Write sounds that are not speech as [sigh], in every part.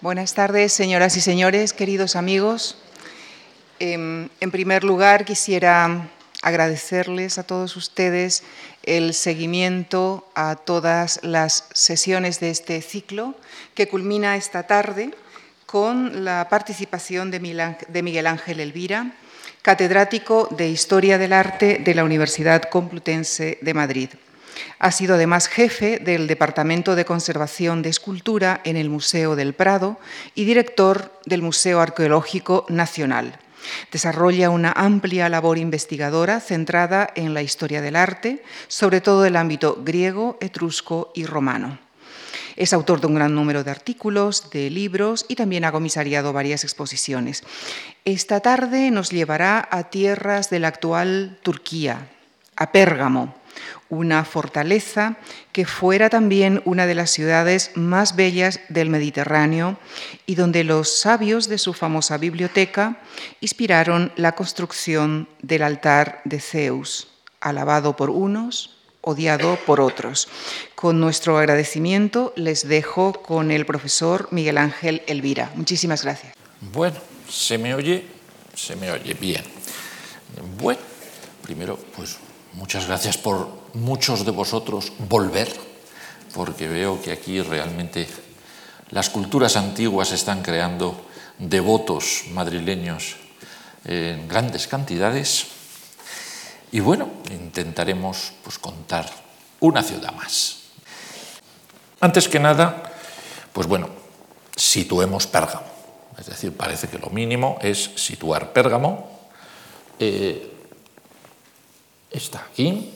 Buenas tardes, señoras y señores, queridos amigos. Em, en primer lugar, quisiera agradecerles a todos ustedes el seguimiento a todas las sesiones de este ciclo que culmina esta tarde con la participación de Miguel Ángel Elvira, catedrático de Historia del Arte de la Universidad Complutense de Madrid. Ha sido además jefe del Departamento de Conservación de Escultura en el Museo del Prado y director del Museo Arqueológico Nacional. Desarrolla una amplia labor investigadora centrada en la historia del arte, sobre todo el ámbito griego, etrusco y romano. Es autor de un gran número de artículos, de libros y también ha comisariado varias exposiciones. Esta tarde nos llevará a tierras de la actual Turquía, a Pérgamo, una fortaleza que fuera también una de las ciudades más bellas del Mediterráneo y donde los sabios de su famosa biblioteca inspiraron la construcción del altar de Zeus, alabado por unos, odiado por otros. Con nuestro agradecimiento les dejo con el profesor Miguel Ángel Elvira. Muchísimas gracias. Bueno, se me oye, se me oye bien. Bueno, primero, pues Muchas gracias por muchos de vosotros volver, porque veo que aquí realmente las culturas antiguas están creando devotos madrileños en grandes cantidades. Y bueno, intentaremos pues, contar una ciudad más. Antes que nada, pues bueno, situemos Pérgamo. Es decir, parece que lo mínimo es situar Pérgamo. Eh, está aquí,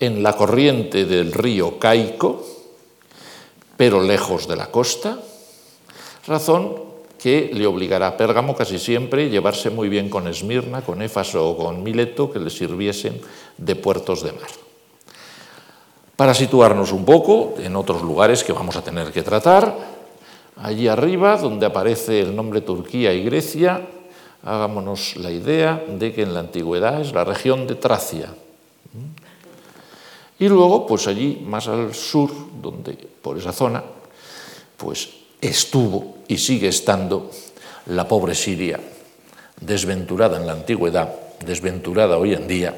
en la corriente del río Caico, pero lejos de la costa, razón que le obligará a Pérgamo casi siempre a llevarse muy bien con Esmirna, con Éfaso o con Mileto, que le sirviesen de puertos de mar. Para situarnos un poco en otros lugares que vamos a tener que tratar, allí arriba, donde aparece el nombre Turquía y Grecia, hagámonos la idea de que en la antigüedad es la región de Tracia. Y luego, pues allí, más al sur, donde por esa zona, pues estuvo y sigue estando la pobre Siria, desventurada en la antigüedad, desventurada hoy en día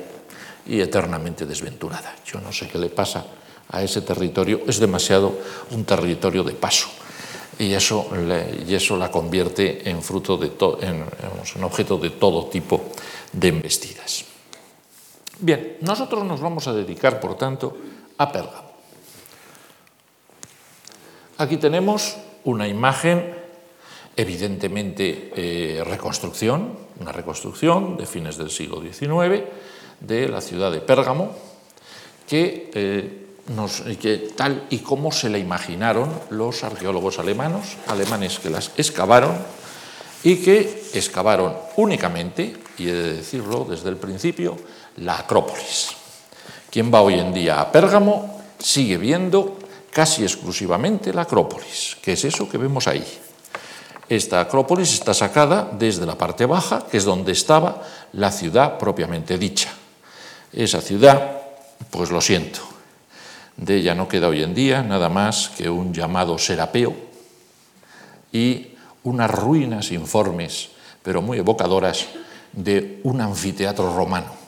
y eternamente desventurada. Yo no sé qué le pasa a ese territorio, es demasiado un territorio de paso y eso, y eso la convierte en, fruto de en, en objeto de todo tipo de embestidas. Bien, nosotros nos vamos a dedicar, por tanto, a Pérgamo. Aquí tenemos una imagen, evidentemente eh, reconstrucción, una reconstrucción de fines del siglo XIX de la ciudad de Pérgamo, que eh, que tal y como se la imaginaron los arqueólogos alemanos, alemanes que las excavaron y que excavaron únicamente, y he de decirlo desde el principio, la Acrópolis. Quien va hoy en día a Pérgamo sigue viendo casi exclusivamente la Acrópolis, que es eso que vemos ahí. Esta Acrópolis está sacada desde la parte baja, que es donde estaba la ciudad propiamente dicha. Esa ciudad, pues lo siento, de ella no queda hoy en día nada más que un llamado serapeo y unas ruinas informes, pero muy evocadoras, de un anfiteatro romano.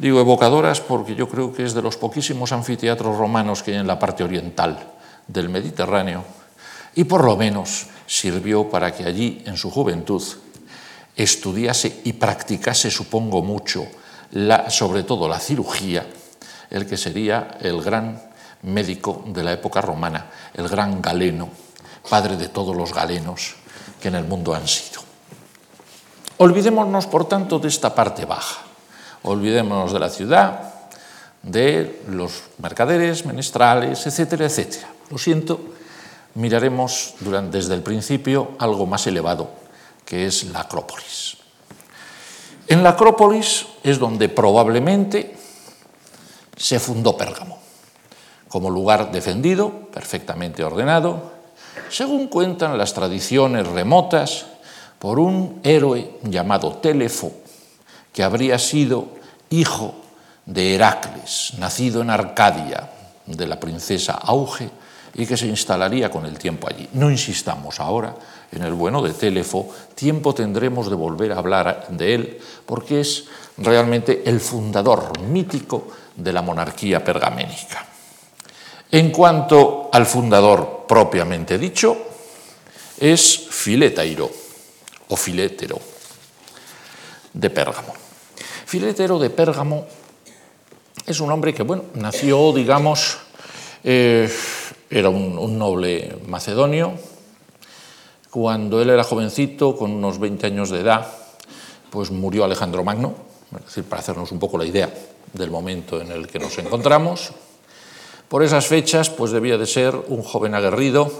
Digo evocadoras porque yo creo que es de los poquísimos anfiteatros romanos que hay en la parte oriental del Mediterráneo y por lo menos sirvió para que allí, en su juventud, estudiase y practicase, supongo mucho, sobre todo la cirugía el que sería el gran médico de la época romana, el gran Galeno, padre de todos los galenos que en el mundo han sido. Olvidémonos, por tanto, de esta parte baja. Olvidémonos de la ciudad, de los mercaderes, menestrales, etcétera, etcétera. Lo siento, miraremos durante, desde el principio algo más elevado, que es la Acrópolis. En la Acrópolis es donde probablemente se fundó Pérgamo, como lugar defendido, perfectamente ordenado, según cuentan las tradiciones remotas, por un héroe llamado Telefo, que habría sido hijo de Heracles, nacido en Arcadia, de la princesa Auge, y que se instalaría con el tiempo allí. No insistamos ahora en el bueno de Telefo, tiempo tendremos de volver a hablar de él, porque es realmente el fundador mítico de la monarquía pergaménica. En cuanto al fundador propiamente dicho, es Filétairo o Filétero de Pérgamo. Filétero de Pérgamo es un hombre que, bueno, nació, digamos, eh, era un, noble macedonio. Cuando él era jovencito, con unos 20 años de edad, pues murió Alejandro Magno, para hacernos un poco la idea del momento en el que nos encontramos. Por esas fechas, pues debía de ser un joven aguerrido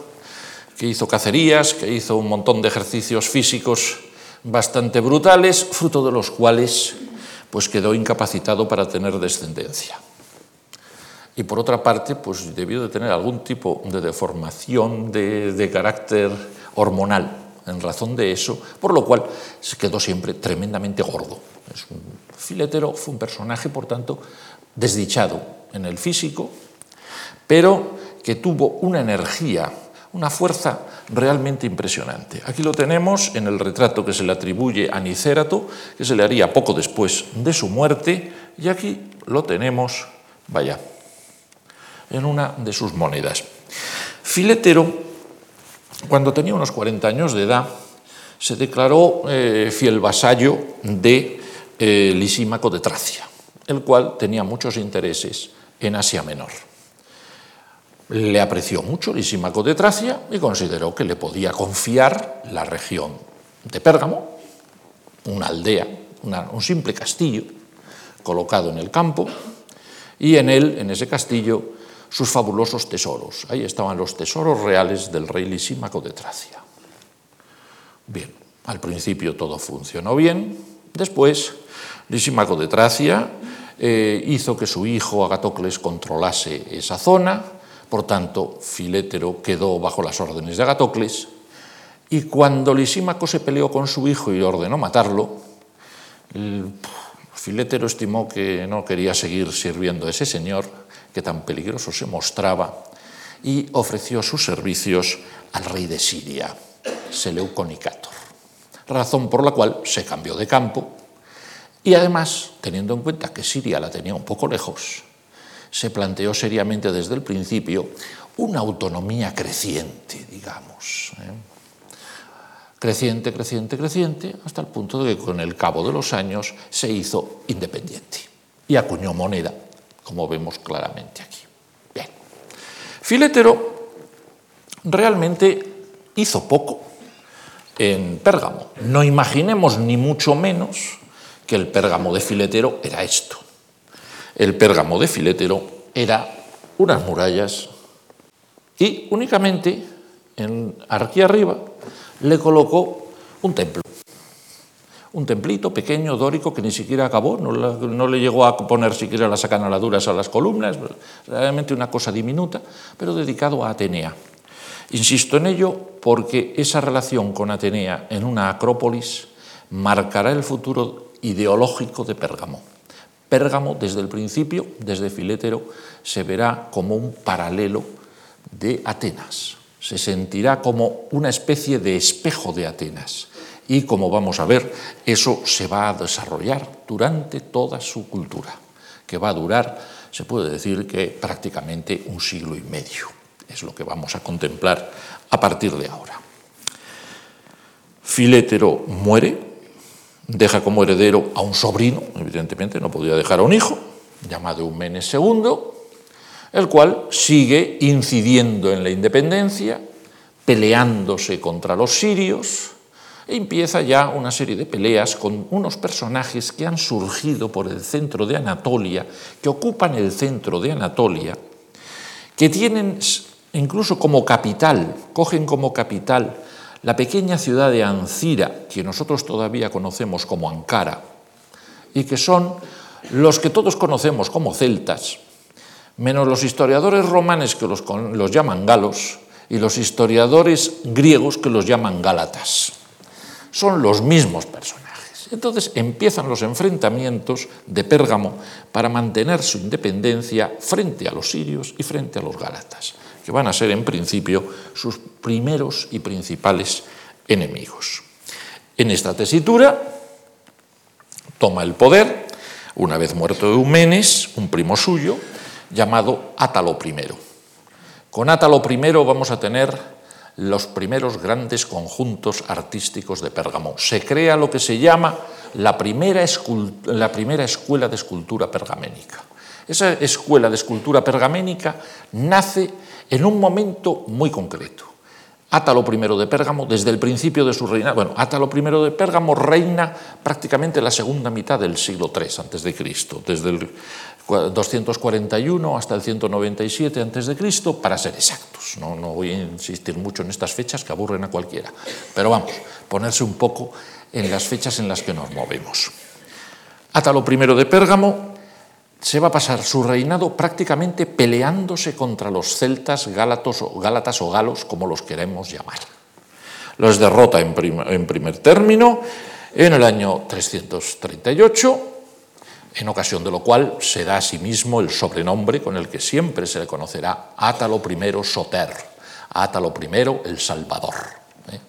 que hizo cacerías, que hizo un montón de ejercicios físicos bastante brutales, fruto de los cuales pues quedó incapacitado para tener descendencia. Y por otra parte, pues debió de tener algún tipo de deformación de, carácter hormonal en razón de eso, por lo cual se quedó siempre tremendamente gordo. Es un filetero, fue un personaje, por tanto, desdichado en el físico, pero que tuvo una energía, una fuerza realmente impresionante. Aquí lo tenemos en el retrato que se le atribuye a Nicérato, que se le haría poco después de su muerte, y aquí lo tenemos, vaya, en una de sus monedas. Filetero, cuando tenía unos 40 años de edad, se declaró eh, fiel vasallo de eh, Lisímaco de Tracia, el cual tenía muchos intereses en Asia Menor. Le apreció mucho Lisímaco de Tracia y consideró que le podía confiar la región de Pérgamo, una aldea, un simple castillo colocado en el campo, y en él, en ese castillo, sus fabulosos tesoros. Ahí estaban los tesoros reales del rey Lisímaco de Tracia. Bien, al principio todo funcionó bien, después Lisímaco de Tracia eh, hizo que su hijo Agatocles controlase esa zona, por tanto Filétero quedó bajo las órdenes de Agatocles, y cuando Lisímaco se peleó con su hijo y ordenó matarlo, Filétero estimó que no quería seguir sirviendo a ese señor que tan peligroso se mostraba, y ofreció sus servicios al rey de Siria, Seleuconicator, razón por la cual se cambió de campo y además, teniendo en cuenta que Siria la tenía un poco lejos, se planteó seriamente desde el principio una autonomía creciente, digamos. ¿eh? Creciente, creciente, creciente, hasta el punto de que con el cabo de los años se hizo independiente y acuñó moneda como vemos claramente aquí. Filetero realmente hizo poco en Pérgamo. No imaginemos ni mucho menos que el Pérgamo de Filetero era esto. El Pérgamo de Filetero era unas murallas y únicamente en, aquí arriba le colocó un templo un templito pequeño, dórico, que ni siquiera acabó, no, le llegó a poner siquiera las acanaladuras a las columnas, realmente una cosa diminuta, pero dedicado a Atenea. Insisto en ello porque esa relación con Atenea en una acrópolis marcará el futuro ideológico de Pérgamo. Pérgamo, desde el principio, desde Filétero, se verá como un paralelo de Atenas. Se sentirá como una especie de espejo de Atenas y como vamos a ver, eso se va a desarrollar durante toda su cultura, que va a durar, se puede decir que prácticamente un siglo y medio. Es lo que vamos a contemplar a partir de ahora. Filétero muere, deja como heredero a un sobrino, evidentemente no podía dejar a un hijo, llamado Eumenes II, el cual sigue incidiendo en la independencia, peleándose contra los sirios, e empieza ya una serie de peleas con unos personajes que han surgido por el centro de Anatolia, que ocupan el centro de Anatolia, que tienen incluso como capital, cogen como capital la pequeña ciudad de Ancira, que nosotros todavía conocemos como Ankara, y que son los que todos conocemos como celtas, menos los historiadores romanes que los, los llaman galos y los historiadores griegos que los llaman gálatas son los mismos personajes. Entonces empiezan los enfrentamientos de Pérgamo para mantener su independencia frente a los sirios y frente a los gálatas. Que van a ser en principio sus primeros y principales enemigos. En esta tesitura toma el poder, una vez muerto Eumenes, un primo suyo, llamado Átalo I. Con Átalo I vamos a tener los primeros grandes conjuntos artísticos de Pérgamo. Se crea lo que se llama la primera, la primera escuela de escultura pergaménica. Esa escuela de escultura pergaménica nace en un momento muy concreto. Átalo I de Pérgamo, desde el principio de su reinado, bueno, Átalo I de Pérgamo reina prácticamente la segunda mitad del siglo III a.C., desde el 241 hasta el 197 a.C., para ser exactos. No, voy a insistir mucho en estas fechas que aburren a cualquiera, pero vamos, ponerse un poco en las fechas en las que nos movemos. Átalo I de Pérgamo se va a pasar su reinado prácticamente peleándose contra los celtas, gálatas o galos, como los queremos llamar. Los derrota en, en primer término en el año 338, en ocasión de lo cual se da a sí mismo el sobrenombre con el que siempre se le conocerá Átalo I Soter, Átalo I el Salvador. ¿eh?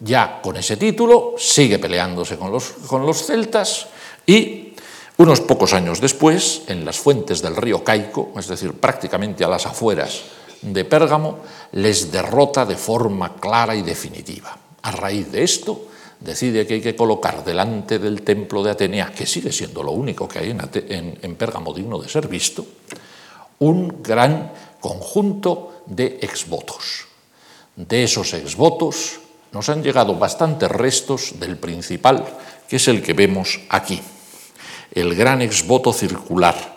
Ya con ese título sigue peleándose con los, con los celtas y unos pocos años después, en las fuentes del río Caico, es decir, prácticamente a las afueras de Pérgamo, les derrota de forma clara y definitiva. A raíz de esto, decide que hay que colocar delante del templo de Atenea, que sigue siendo lo único que hay en, Pérgamo digno de ser visto, un gran conjunto de exvotos. De esos exvotos nos han llegado bastantes restos del principal, que es el que vemos aquí el gran exvoto circular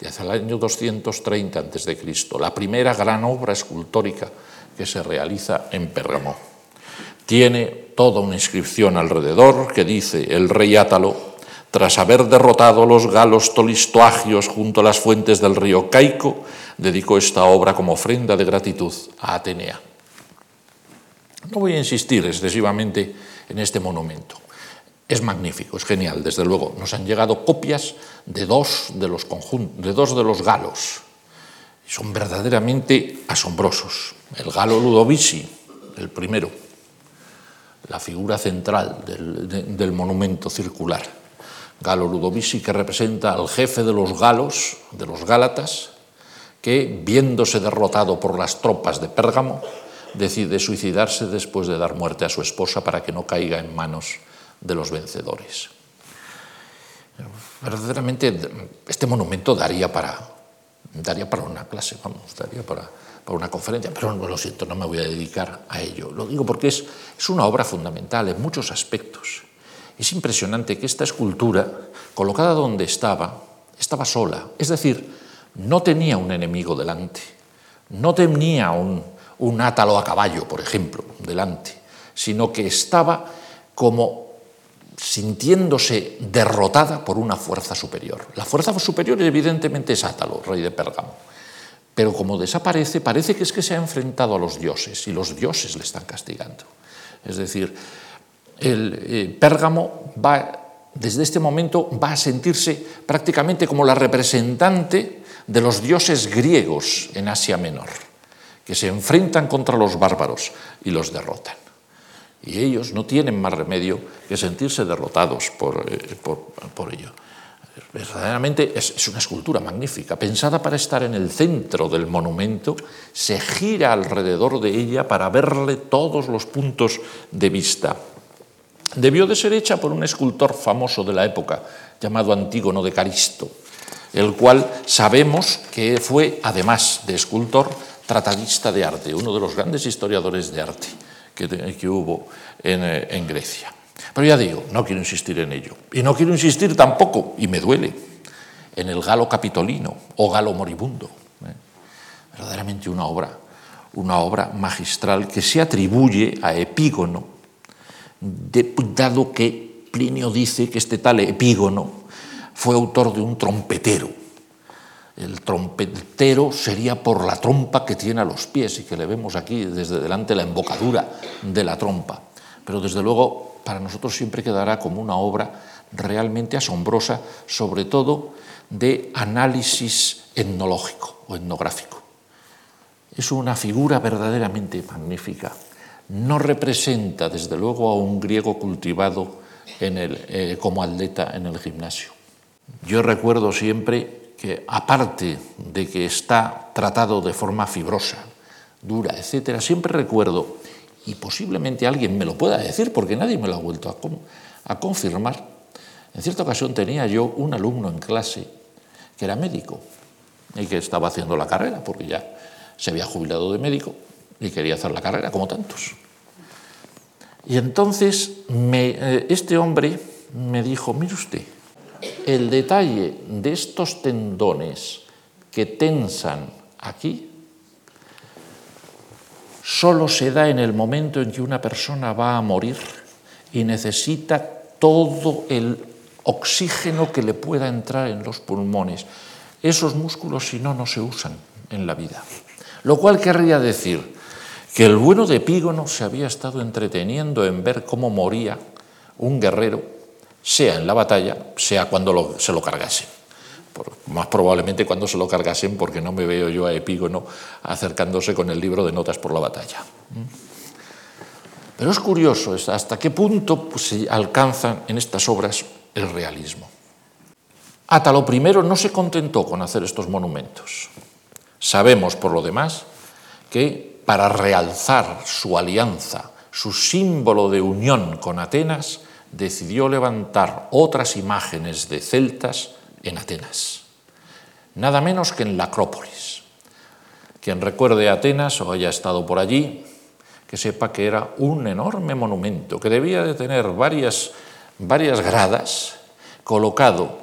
de hacia el año 230 a.C., la primera gran obra escultórica que se realiza en Pérgamo. Tiene toda una inscripción alrededor que dice el rey Átalo, tras haber derrotado los galos tolistoagios junto a las fuentes del río Caico, dedicó esta obra como ofrenda de gratitud a Atenea. No voy a insistir excesivamente en este monumento es magnífico, es genial, desde luego. Nos han llegado copias de dos de los, de, dos de los galos. Son verdaderamente asombrosos. El galo Ludovici, el primero, la figura central del, del monumento circular. Galo Ludovici, que representa al jefe de los galos, de los gálatas, que, viéndose derrotado por las tropas de Pérgamo, decide suicidarse después de dar muerte a su esposa para que no caiga en manos de los vencedores. Verdaderamente este monumento daría para, daría para una clase, vamos, daría para, para una conferencia, pero no lo siento, no me voy a dedicar a ello. Lo digo porque es, es una obra fundamental en muchos aspectos. Es impresionante que esta escultura, colocada donde estaba, estaba sola, es decir, no tenía un enemigo delante, no tenía un, un átalo a caballo, por ejemplo, delante, sino que estaba como sintiéndose derrotada por una fuerza superior. La fuerza superior evidentemente es Átalo, rey de Pérgamo. Pero como desaparece, parece que es que se ha enfrentado a los dioses y los dioses le están castigando. Es decir, el eh, Pérgamo va, desde este momento va a sentirse prácticamente como la representante de los dioses griegos en Asia Menor, que se enfrentan contra los bárbaros y los derrotan y ellos no tienen más remedio que sentirse derrotados por, eh, por, ello. Verdaderamente es, es, una escultura magnífica, pensada para estar en el centro del monumento, se gira alrededor de ella para verle todos los puntos de vista. Debió de ser hecha por un escultor famoso de la época, llamado Antígono de Caristo, el cual sabemos que fue, además de escultor, tratadista de arte, uno de los grandes historiadores de arte que, hubo eh, en, Grecia. Pero ya digo, no quiero insistir en ello. Y no quiero insistir tampoco, y me duele, en el galo capitolino o galo moribundo. ¿eh? Verdaderamente una obra, una obra magistral que se atribuye a Epígono, dado que Plinio dice que este tal Epígono fue autor de un trompetero, el trompetero sería por la trompa que tiene a los pies y que le vemos aquí desde delante la embocadura de la trompa. Pero desde luego para nosotros siempre quedará como una obra realmente asombrosa, sobre todo de análisis etnológico o etnográfico. es una figura verdaderamente magnífica. No representa, desde luego, a un griego cultivado eh, como atleta en el gimnasio. Yo recuerdo siempre que, aparte de que está tratado de forma fibrosa, dura, etc., siempre recuerdo, y posiblemente alguien me lo pueda decir, porque nadie me lo ha vuelto a, a confirmar, en cierta ocasión tenía yo un alumno en clase que era médico y que estaba haciendo la carrera, porque ya se había jubilado de médico y quería hacer la carrera, como tantos. Y entonces eh, este hombre me dijo, mire usted, el detalle de estos tendones que tensan aquí solo se da en el momento en que una persona va a morir y necesita todo el oxígeno que le pueda entrar en los pulmones. Esos músculos, si no, no se usan en la vida. Lo cual querría decir que el bueno de Epígono se había estado entreteniendo en ver cómo moría un guerrero, sea en la batalla, sea cuando se lo cargasen. más probablemente cuando se lo cargasen, porque no me veo yo a Epígono acercándose con el libro de notas por la batalla. Pero es curioso hasta qué punto pues, se alcanzan en estas obras el realismo. Átalo I no se contentó con hacer estos monumentos. Sabemos, por lo demás, que para realzar su alianza, su símbolo de unión con Atenas, decidió levantar otras imágenes de celtas en Atenas, nada menos que en la Acrópolis. Quien recuerde Atenas o haya estado por allí, que sepa que era un enorme monumento, que debía de tener varias, varias gradas, colocado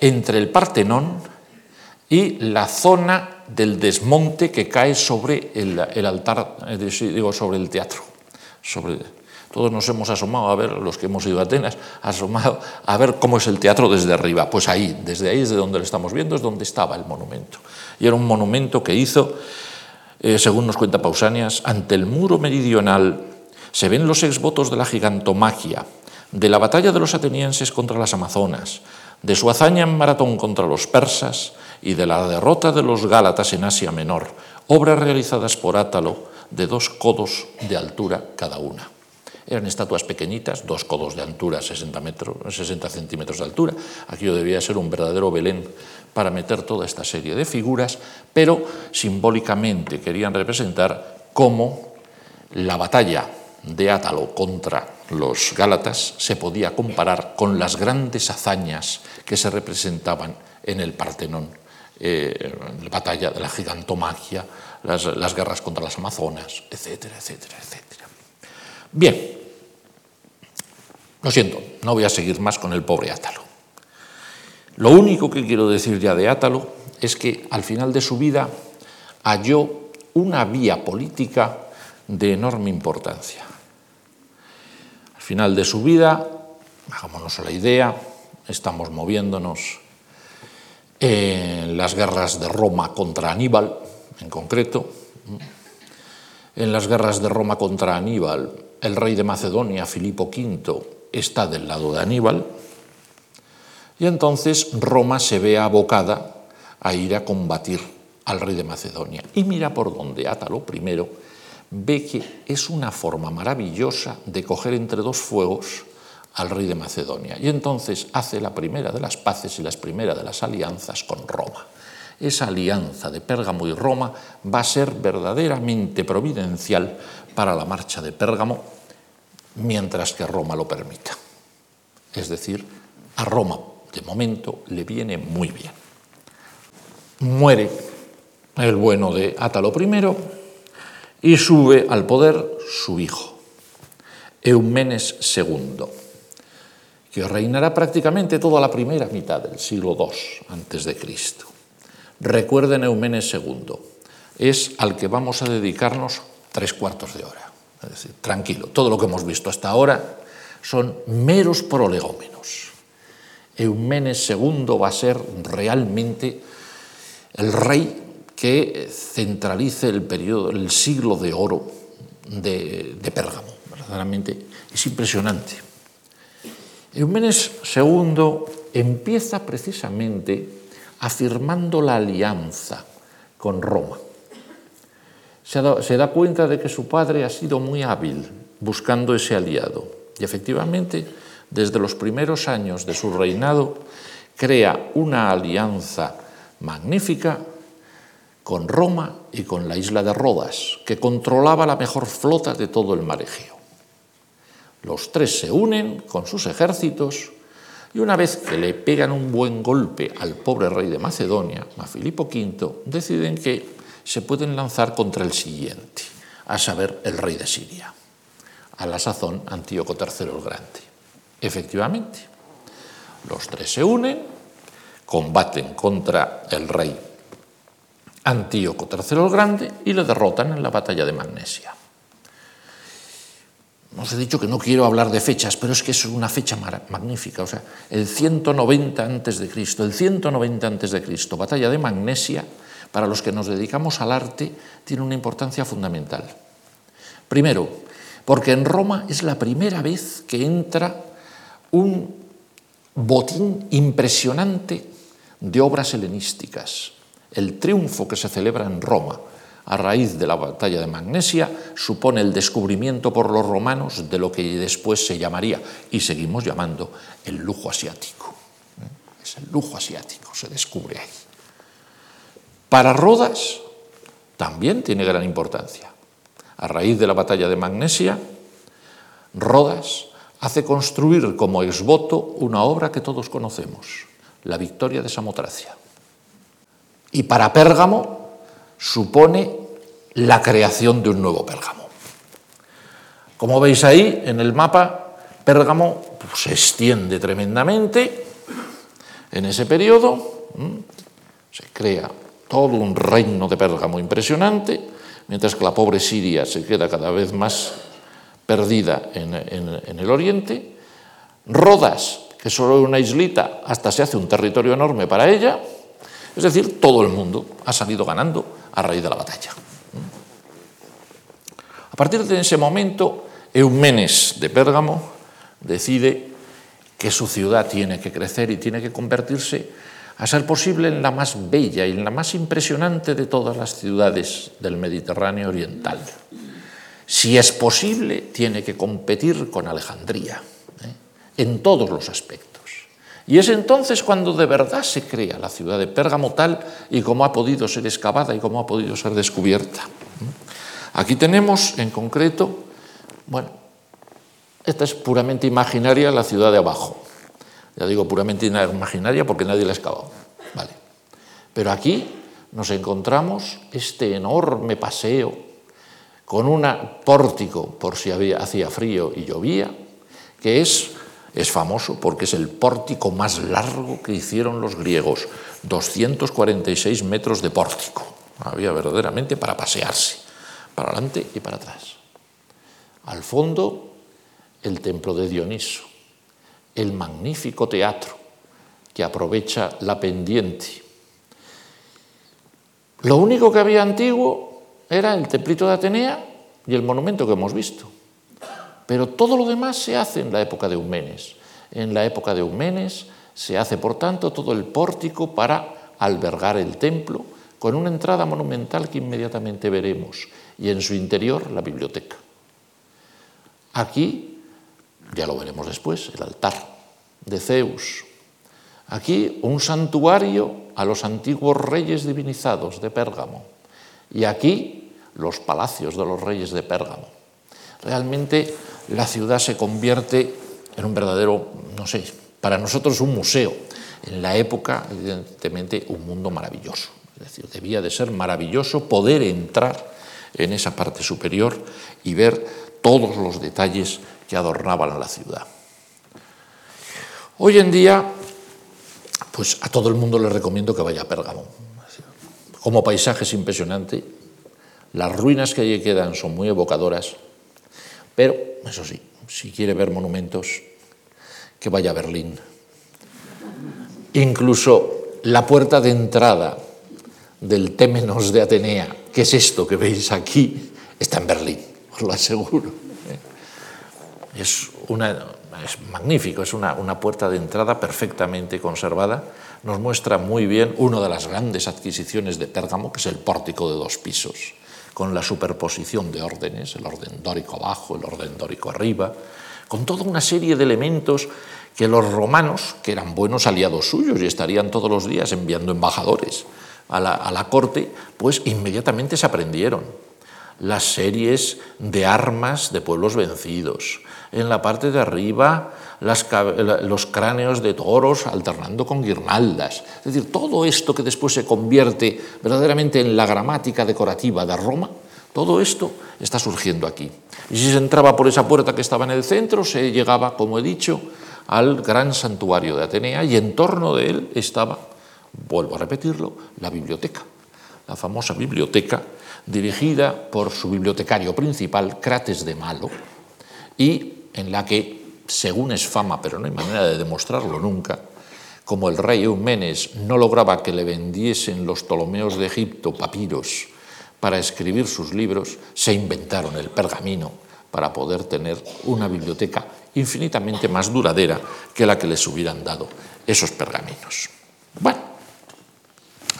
entre el Partenón y la zona del desmonte que cae sobre el, altar, digo, sobre el teatro. Sobre, todos nos hemos asomado a ver, los que hemos ido a Atenas, asomado a ver cómo es el teatro desde arriba. Pues ahí, desde ahí, desde donde lo estamos viendo, es donde estaba el monumento. Y era un monumento que hizo, eh, según nos cuenta Pausanias, ante el muro meridional se ven los exvotos de la gigantomagia, de la batalla de los atenienses contra las amazonas, de su hazaña en maratón contra los persas y de la derrota de los gálatas en Asia Menor, obras realizadas por Átalo de dos codos de altura cada una. Eran estatuas pequeñitas, dos codos de altura, 60, metros, 60 centímetros de altura. Aquello debía ser un verdadero Belén para meter toda esta serie de figuras, pero simbólicamente querían representar cómo la batalla de Átalo contra los Gálatas se podía comparar con las grandes hazañas que se representaban en el Partenón, eh, la batalla de la gigantomagia, las, las guerras contra las Amazonas, etcétera, etcétera, etcétera. Bien, lo siento, no voy a seguir más con el pobre Átalo. Lo único que quiero decir ya de Átalo es que al final de su vida halló una vía política de enorme importancia. Al final de su vida, hagámonos la idea, estamos moviéndonos en las guerras de Roma contra Aníbal, en concreto. En las guerras de Roma contra Aníbal, el rey de Macedonia, Filipo V, está del lado de Aníbal, y entonces Roma se ve abocada a ir a combatir al rey de Macedonia. Y mira por dónde Átalo primero ve que es una forma maravillosa de coger entre dos fuegos al rey de Macedonia. Y entonces hace la primera de las paces y la primera de las alianzas con Roma. Esa alianza de Pérgamo y Roma va a ser verdaderamente providencial para la marcha de Pérgamo mientras que Roma lo permita. Es decir, a Roma de momento le viene muy bien. Muere el bueno de Átalo I y sube al poder su hijo, Eumenes II, que reinará prácticamente toda la primera mitad del siglo II antes de Cristo. Recuerden Eumenes II, es al que vamos a dedicarnos tres cuartos de hora. Es decir, tranquilo, todo lo que hemos visto hasta ahora son meros prolegómenos. Eumenes II va a ser realmente el rey que centralice el periodo, el siglo de oro de, Pérgamo. Verdaderamente es impresionante. Eumenes II empieza precisamente afirmando la alianza con Roma. Se da, cuenta de que su padre ha sido muy hábil buscando ese aliado. Y efectivamente, desde los primeros años de su reinado, crea una alianza magnífica con Roma y con la isla de Rodas, que controlaba la mejor flota de todo el mar Egeo. Los tres se unen con sus ejércitos y una vez que le pegan un buen golpe al pobre rey de Macedonia, a Filipo V, deciden que se pueden lanzar contra el siguiente, a saber, el rey de Siria, a la sazón Antíoco III el Grande. Efectivamente, los tres se unen, combaten contra el rey Antíoco III el Grande y le derrotan en la batalla de Magnesia. Os he dicho que no quiero hablar de fechas, pero es que es una fecha magnífica. O sea, el 190 a.C., el 190 a.C., batalla de Magnesia, para los que nos dedicamos al arte, tiene una importancia fundamental. Primero, porque en Roma es la primera vez que entra un botín impresionante de obras helenísticas. El triunfo que se celebra en Roma a raíz de la batalla de Magnesia supone el descubrimiento por los romanos de lo que después se llamaría, y seguimos llamando, el lujo asiático. ¿Eh? Es el lujo asiático, se descubre ahí. Para Rodas también tiene gran importancia. A raíz de la batalla de Magnesia, Rodas hace construir como exvoto una obra que todos conocemos, la Victoria de Samotracia. Y para Pérgamo supone la creación de un nuevo Pérgamo. Como veis ahí en el mapa, Pérgamo pues, se extiende tremendamente en ese periodo, se crea todo un reino de Pérgamo impresionante, mientras que la pobre Siria se queda cada vez más perdida en, el oriente. Rodas, que solo es una islita, hasta se hace un territorio enorme para ella, es decir, todo el mundo ha salido ganando a raíz de la batalla. A partir de ese momento, Eumenes de Pérgamo decide que su ciudad tiene que crecer y tiene que convertirse, a ser posible, en la más bella y en la más impresionante de todas las ciudades del Mediterráneo oriental. Si es posible, tiene que competir con Alejandría ¿eh? en todos los aspectos. Y es entonces cuando de verdad se crea la ciudad de Pérgamo tal y como ha podido ser excavada y como ha podido ser descubierta. Aquí tenemos en concreto, bueno, esta es puramente imaginaria la ciudad de abajo. Ya digo puramente imaginaria porque nadie la ha excavado. Vale. Pero aquí nos encontramos este enorme paseo con un pórtico por si había, hacía frío y llovía, que es es famoso porque es el pórtico más largo que hicieron los griegos, 246 metros de pórtico. Había verdaderamente para pasearse, para adelante y para atrás. Al fondo, el templo de Dioniso, el magnífico teatro que aprovecha la pendiente. Lo único que había antiguo era el templito de Atenea y el monumento que hemos visto. Pero todo lo demás se hace en la época de Eumenes. En la época de Eumenes se hace, por tanto, todo el pórtico para albergar el templo, con una entrada monumental que inmediatamente veremos, y en su interior la biblioteca. Aquí, ya lo veremos después, el altar de Zeus. Aquí un santuario a los antiguos reyes divinizados de Pérgamo. Y aquí los palacios de los reyes de Pérgamo. Realmente la ciudad se convierte en un verdadero, no sé, para nosotros un museo. En la época, evidentemente, un mundo maravilloso. Es decir, debía de ser maravilloso poder entrar en esa parte superior y ver todos los detalles que adornaban a la ciudad. Hoy en día, pues a todo el mundo le recomiendo que vaya a Pérgamo. Como paisaje es impresionante, las ruinas que allí quedan son muy evocadoras, pero, eso sí, si quiere ver monumentos, que vaya a Berlín. Incluso la puerta de entrada del Témenos de Atenea, que es esto que veis aquí, está en Berlín, os lo aseguro. Es, es magnífico, es una, una puerta de entrada perfectamente conservada. Nos muestra muy bien una de las grandes adquisiciones de Pérgamo, que es el pórtico de dos pisos con la superposición de órdenes, el orden dórico abajo, el orden dórico arriba, con toda una serie de elementos que los romanos, que eran buenos aliados suyos y estarían todos los días enviando embajadores a la, corte, pues inmediatamente se aprendieron las series de armas de pueblos vencidos. En la parte de arriba, los cráneos de toros alternando con guirnaldas. Es decir, todo esto que después se convierte verdaderamente en la gramática decorativa de Roma, todo esto está surgiendo aquí. Y si se entraba por esa puerta que estaba en el centro, se llegaba, como he dicho, al gran santuario de Atenea y en torno de él estaba, vuelvo a repetirlo, la biblioteca, la famosa biblioteca dirigida por su bibliotecario principal, Crates de Malo, y en la que, según es fama, pero no hay manera de demostrarlo nunca, como el rey Eumenes no lograba que le vendiesen los Ptolomeos de Egipto papiros para escribir sus libros, se inventaron el pergamino para poder tener una biblioteca infinitamente más duradera que la que les hubieran dado esos pergaminos. Bueno,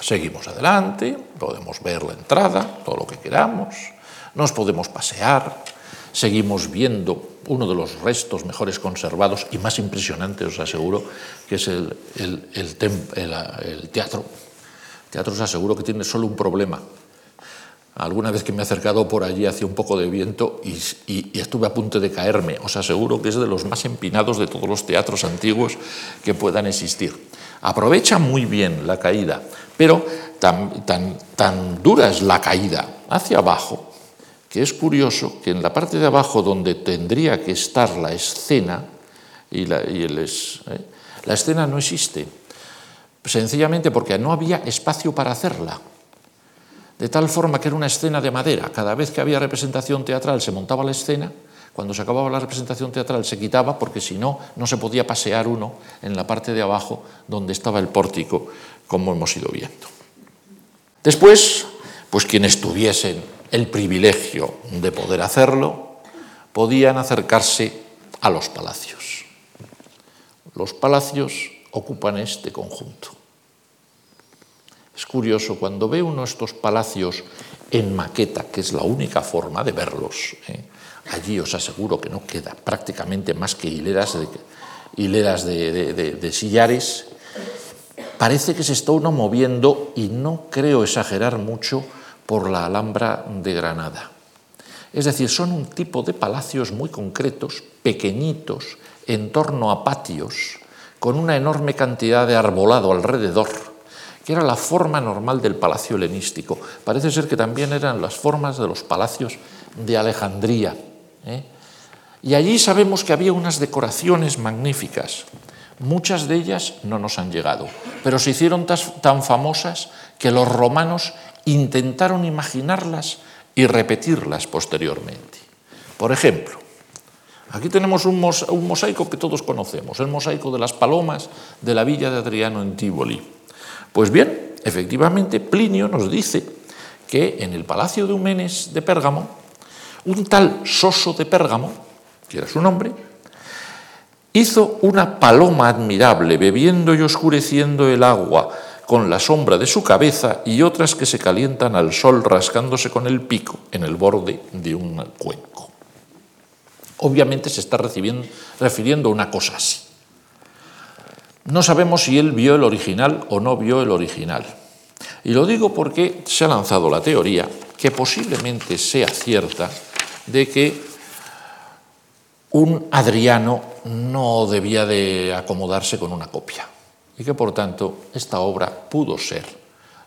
seguimos adelante, podemos ver la entrada, todo lo que queramos, nos podemos pasear, seguimos viendo uno de los restos mejores conservados y más impresionantes, os aseguro, que es el, teatro. El teatro os aseguro que tiene solo un problema, Alguna vez que me he acercado por allí hacía un poco de viento y, estuve a punto de caerme. Os aseguro que es de los más empinados de todos los teatros antiguos que puedan existir. Aprovecha muy bien la caída, pero tan dura es la caída hacia abajo que es curioso que en la parte de abajo donde tendría que estar la escena, y la, ¿eh? la escena no existe, sencillamente porque no había espacio para hacerla de tal forma que era una escena de madera. Cada vez que había representación teatral se montaba la escena, cuando se acababa la representación teatral se quitaba porque si no, no se podía pasear uno en la parte de abajo donde estaba el pórtico, como hemos ido viendo. Después, pues quienes tuviesen el privilegio de poder hacerlo, podían acercarse a los palacios. Los palacios ocupan este conjunto. Es curioso, cuando ve uno estos palacios en maqueta, que es la única forma de verlos, ¿eh? allí os aseguro que no queda prácticamente más que hileras de, hileras de, sillares, parece que se está uno moviendo, y no creo exagerar mucho, por la Alhambra de Granada. Es decir, son un tipo de palacios muy concretos, pequeñitos, en torno a patios, con una enorme cantidad de arbolado alrededor que era la forma normal del palacio helenístico. Parece ser que también eran las formas de los palacios de Alejandría. ¿eh? Y allí sabemos que había unas decoraciones magníficas. Muchas de ellas no nos han llegado, pero se hicieron tan famosas que los romanos intentaron imaginarlas y repetirlas posteriormente. Por ejemplo, aquí tenemos un mosaico que todos conocemos, el mosaico de las palomas de la villa de Adriano en Tívoli. Pues bien, efectivamente, Plinio nos dice que en el palacio de Eumenes de Pérgamo, un tal Soso de Pérgamo, que era su nombre, hizo una paloma admirable, bebiendo y oscureciendo el agua con la sombra de su cabeza y otras que se calientan al sol rascándose con el pico en el borde de un cuenco. Obviamente se está refiriendo a una cosa así. No sabemos si él vio el original o no vio el original. Y lo digo porque se ha lanzado la teoría, que posiblemente sea cierta, de que un Adriano no debía de acomodarse con una copia y que por tanto esta obra pudo ser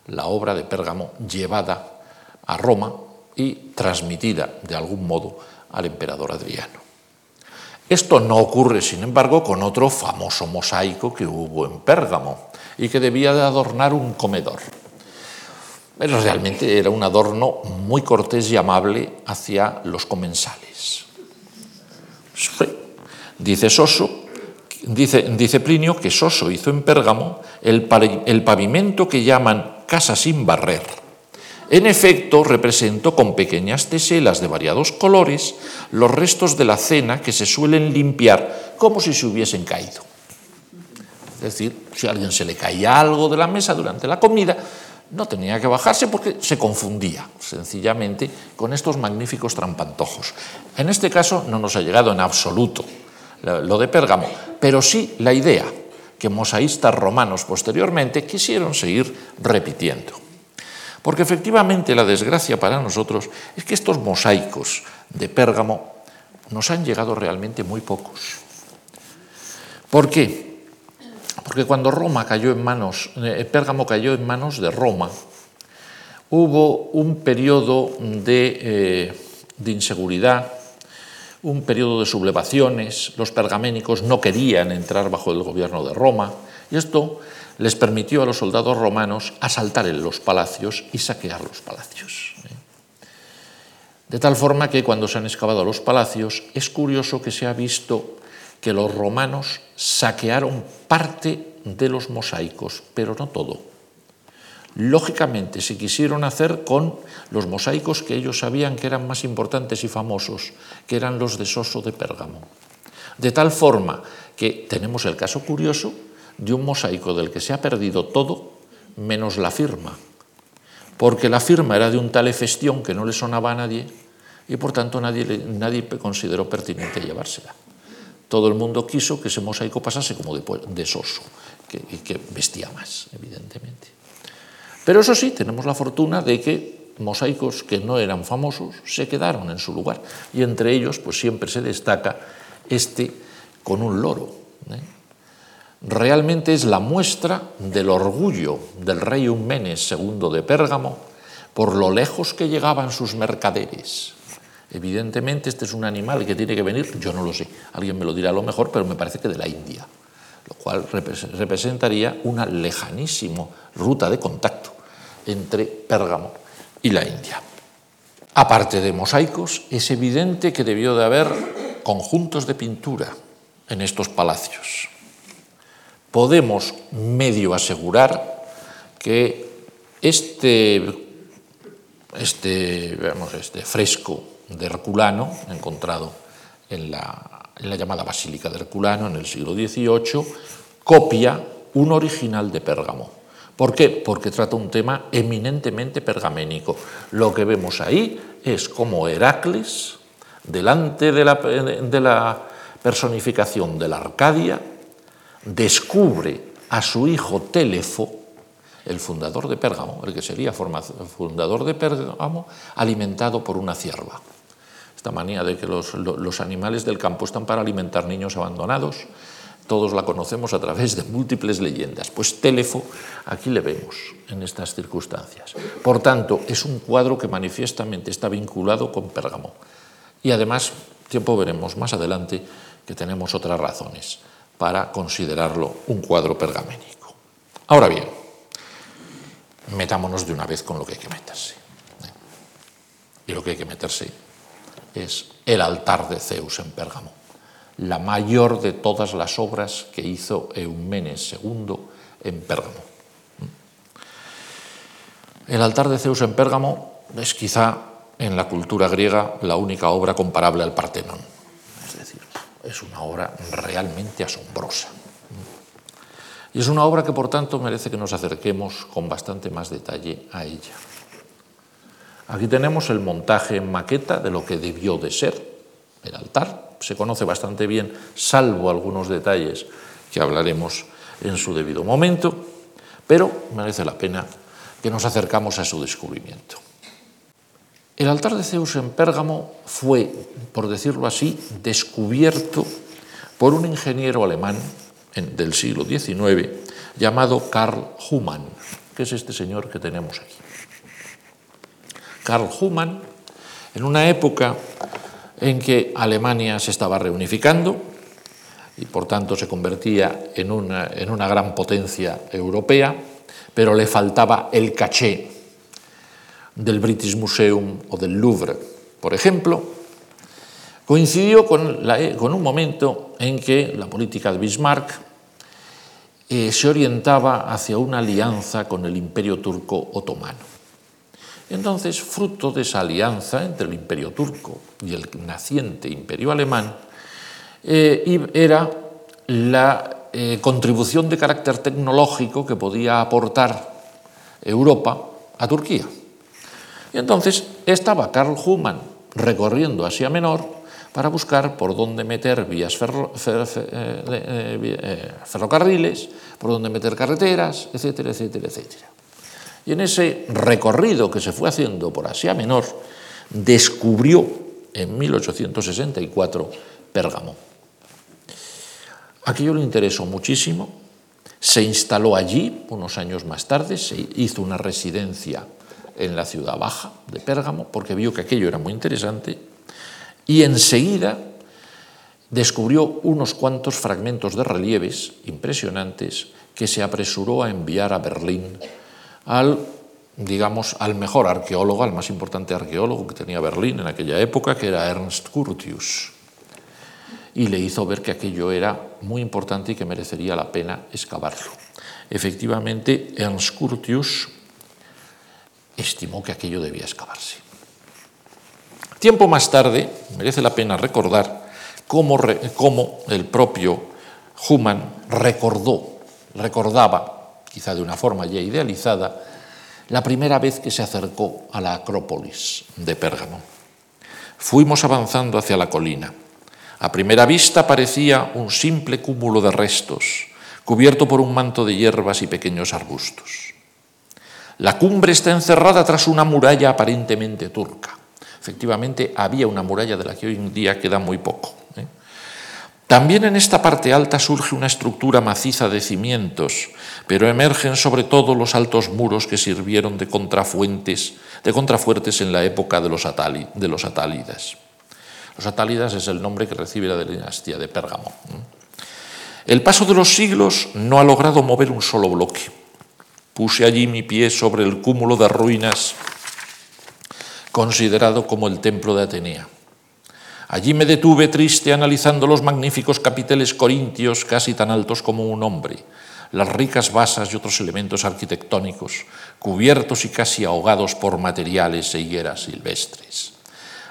la obra de Pérgamo llevada a Roma y transmitida de algún modo al emperador Adriano. Esto no ocurre, sin embargo, con otro famoso mosaico que hubo en Pérgamo y que debía de adornar un comedor. Pero realmente era un adorno muy cortés y amable hacia los comensales. Dice Soso, dice, Plinio que Soso hizo en Pérgamo el, el pavimento que llaman casa sin barrer en efecto, representó con pequeñas teselas de variados colores los restos de la cena que se suelen limpiar como si se hubiesen caído. Es decir, si a alguien se le caía algo de la mesa durante la comida, no tenía que bajarse porque se confundía sencillamente con estos magníficos trampantojos. En este caso no nos ha llegado en absoluto lo de Pérgamo, pero sí la idea que mosaístas romanos posteriormente quisieron seguir repitiendo. Porque efectivamente la desgracia para nosotros es que estos mosaicos de Pérgamo nos han llegado realmente muy pocos. ¿Por qué? Porque cuando Roma cayó en manos, eh, Pérgamo cayó en manos de Roma, hubo un periodo de, eh, de inseguridad, un periodo de sublevaciones, los pergaménicos no querían entrar bajo el gobierno de Roma, y esto les permitió a los soldados romanos asaltar en los palacios y saquear los palacios. ¿eh? De tal forma que cuando se han excavado los palacios, es curioso que se ha visto que los romanos saquearon parte de los mosaicos, pero no todo. Lógicamente se quisieron hacer con los mosaicos que ellos sabían que eran más importantes y famosos, que eran los de Soso de Pérgamo. De tal forma que tenemos el caso curioso de un mosaico del que se ha perdido todo menos la firma, porque la firma era de un tal Efestión que no le sonaba a nadie y por tanto nadie, nadie consideró pertinente llevársela todo el mundo quiso que ese mosaico pasase como de, soso, que, que vestía más, evidentemente. Pero eso sí, tenemos la fortuna de que mosaicos que no eran famosos se quedaron en su lugar. Y entre ellos, pues siempre se destaca este con un loro. ¿eh? Realmente es la muestra del orgullo del rey Eumenes II de Pérgamo por lo lejos que llegaban sus mercaderes. Evidentemente este es un animal que tiene que venir, yo no lo sé, alguien me lo dirá a lo mejor, pero me parece que de la India, lo cual representaría una lejanísima ruta de contacto entre Pérgamo y la India. Aparte de mosaicos, es evidente que debió de haber conjuntos de pintura en estos palacios. Podemos medio asegurar que este, este, este fresco de Herculano, encontrado en la, llamada Basílica de Herculano en el siglo XVIII, copia un original de Pérgamo. ¿Por qué? Porque trata un tema eminentemente pergaménico. Lo que vemos ahí es como Heracles, delante de la, de la personificación de la Arcadia, descubre a su hijo Telefo, el fundador de Pérgamo, el que sería fundador de Pérgamo, alimentado por una cierva esta manía de que los, animales del campo están para alimentar niños abandonados, todos la conocemos a través de múltiples leyendas. Pues Telefo, aquí le vemos en estas circunstancias. Por tanto, es un cuadro que manifiestamente está vinculado con Pérgamo. Y además, tiempo veremos más adelante que tenemos otras razones para considerarlo un cuadro pergaménico. Ahora bien, metámonos de una vez con lo que hay que meterse. ¿eh? Y lo que hay que meterse es el altar de Zeus en Pérgamo, la mayor de todas las obras que hizo Eumenes II en Pérgamo. El altar de Zeus en Pérgamo es quizá en la cultura griega la única obra comparable al Partenón. Es decir, es una obra realmente asombrosa. Y es una obra que por tanto merece que nos acerquemos con bastante más detalle a ella. Aquí tenemos el montaje en maqueta de lo que debió de ser el altar. Se conoce bastante bien, salvo algunos detalles que hablaremos en su debido momento, pero merece la pena que nos acercamos a su descubrimiento. El altar de Zeus en Pérgamo fue, por decirlo así, descubierto por un ingeniero alemán del siglo XIX llamado Karl Humann, que es este señor que tenemos aquí. Karl Humann, en una época en que Alemania se estaba reunificando y por tanto se convertía en una, en una gran potencia europea, pero le faltaba el caché del British Museum o del Louvre, por ejemplo, coincidió con, un momento en que la política de Bismarck eh, se orientaba hacia una alianza con el imperio turco otomano. Entonces, fruto de esa alianza entre el imperio turco y el naciente imperio alemán, eh, era la eh, contribución de carácter tecnológico que podía aportar Europa a Turquía. Y entonces estaba Karl Humann recorriendo Asia Menor para buscar por dónde meter vías ferro, fer, fer, eh, ferrocarriles, por dónde meter carreteras, etcétera, etcétera, etcétera. Y en ese recorrido que se fue haciendo por Asia Menor, descubrió en 1864 Pérgamo. Aquello le interesó muchísimo, se instaló allí unos años más tarde, se hizo una residencia en la ciudad baja de Pérgamo, porque vio que aquello era muy interesante, y enseguida descubrió unos cuantos fragmentos de relieves impresionantes que se apresuró a enviar a Berlín al digamos, al mejor arqueólogo, al más importante arqueólogo que tenía Berlín en aquella época, que era Ernst Curtius. Y le hizo ver que aquello era muy importante y que merecería la pena excavarlo. Efectivamente, Ernst Curtius estimó que aquello debía excavarse. Tiempo más tarde, merece la pena recordar cómo, cómo el propio Humann recordó, recordaba, quizá de una forma ya idealizada, la primera vez que se acercó a la Acrópolis de Pérgamo. Fuimos avanzando hacia la colina. A primera vista parecía un simple cúmulo de restos, cubierto por un manto de hierbas y pequeños arbustos. La cumbre está encerrada tras una muralla aparentemente turca. Efectivamente, había una muralla de la que hoy en día queda muy poco. También en esta parte alta surge una estructura maciza de cimientos, pero emergen sobre todo los altos muros que sirvieron de contrafuentes, de contrafuertes en la época de los, de los atálidas. Los atálidas es el nombre que recibe la dinastía de Pérgamo. El paso de los siglos no ha logrado mover un solo bloque. Puse allí mi pie sobre el cúmulo de ruinas considerado como el templo de Atenea. Allí me detuve triste analizando los magníficos capiteles corintios casi tan altos como un hombre, las ricas basas y otros elementos arquitectónicos, cubiertos y casi ahogados por materiales e higueras silvestres.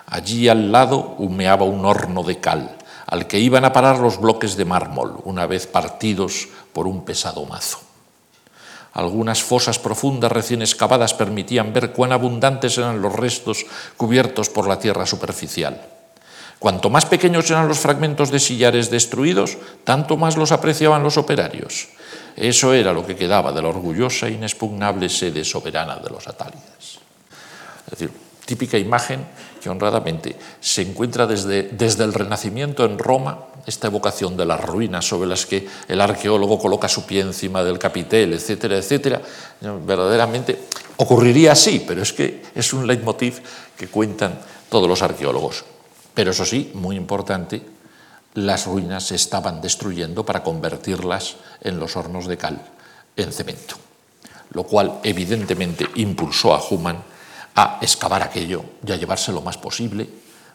Allí al lado humeaba un horno de cal, al que iban a parar los bloques de mármol, una vez partidos por un pesado mazo. Algunas fosas profundas recién excavadas permitían ver cuán abundantes eran los restos cubiertos por la tierra superficial. Cuanto más pequeños eran los fragmentos de sillares destruidos, tanto más los apreciaban los operarios. Eso era lo que quedaba de la orgullosa e inexpugnable sede soberana de los atálidas. Es decir, típica imagen que honradamente se encuentra desde, desde el Renacimiento en Roma, esta evocación de las ruinas sobre las que el arqueólogo coloca su pie encima del capitel, etcétera, etcétera, verdaderamente ocurriría así, pero es que es un leitmotiv que cuentan todos los arqueólogos. Pero eso sí, muy importante, las ruinas se estaban destruyendo para convertirlas en los hornos de cal en cemento, lo cual evidentemente impulsó a Humann a excavar aquello y a llevarse lo más posible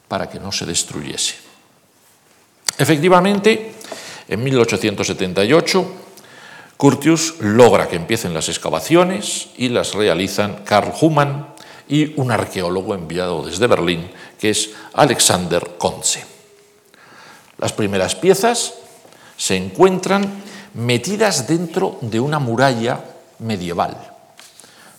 para que no se destruyese. Efectivamente, en 1878, Curtius logra que empiecen las excavaciones y las realizan Karl Humann y un arqueólogo enviado desde Berlín, que es Alexander Kontze. Las primeras piezas se encuentran metidas dentro de una muralla medieval.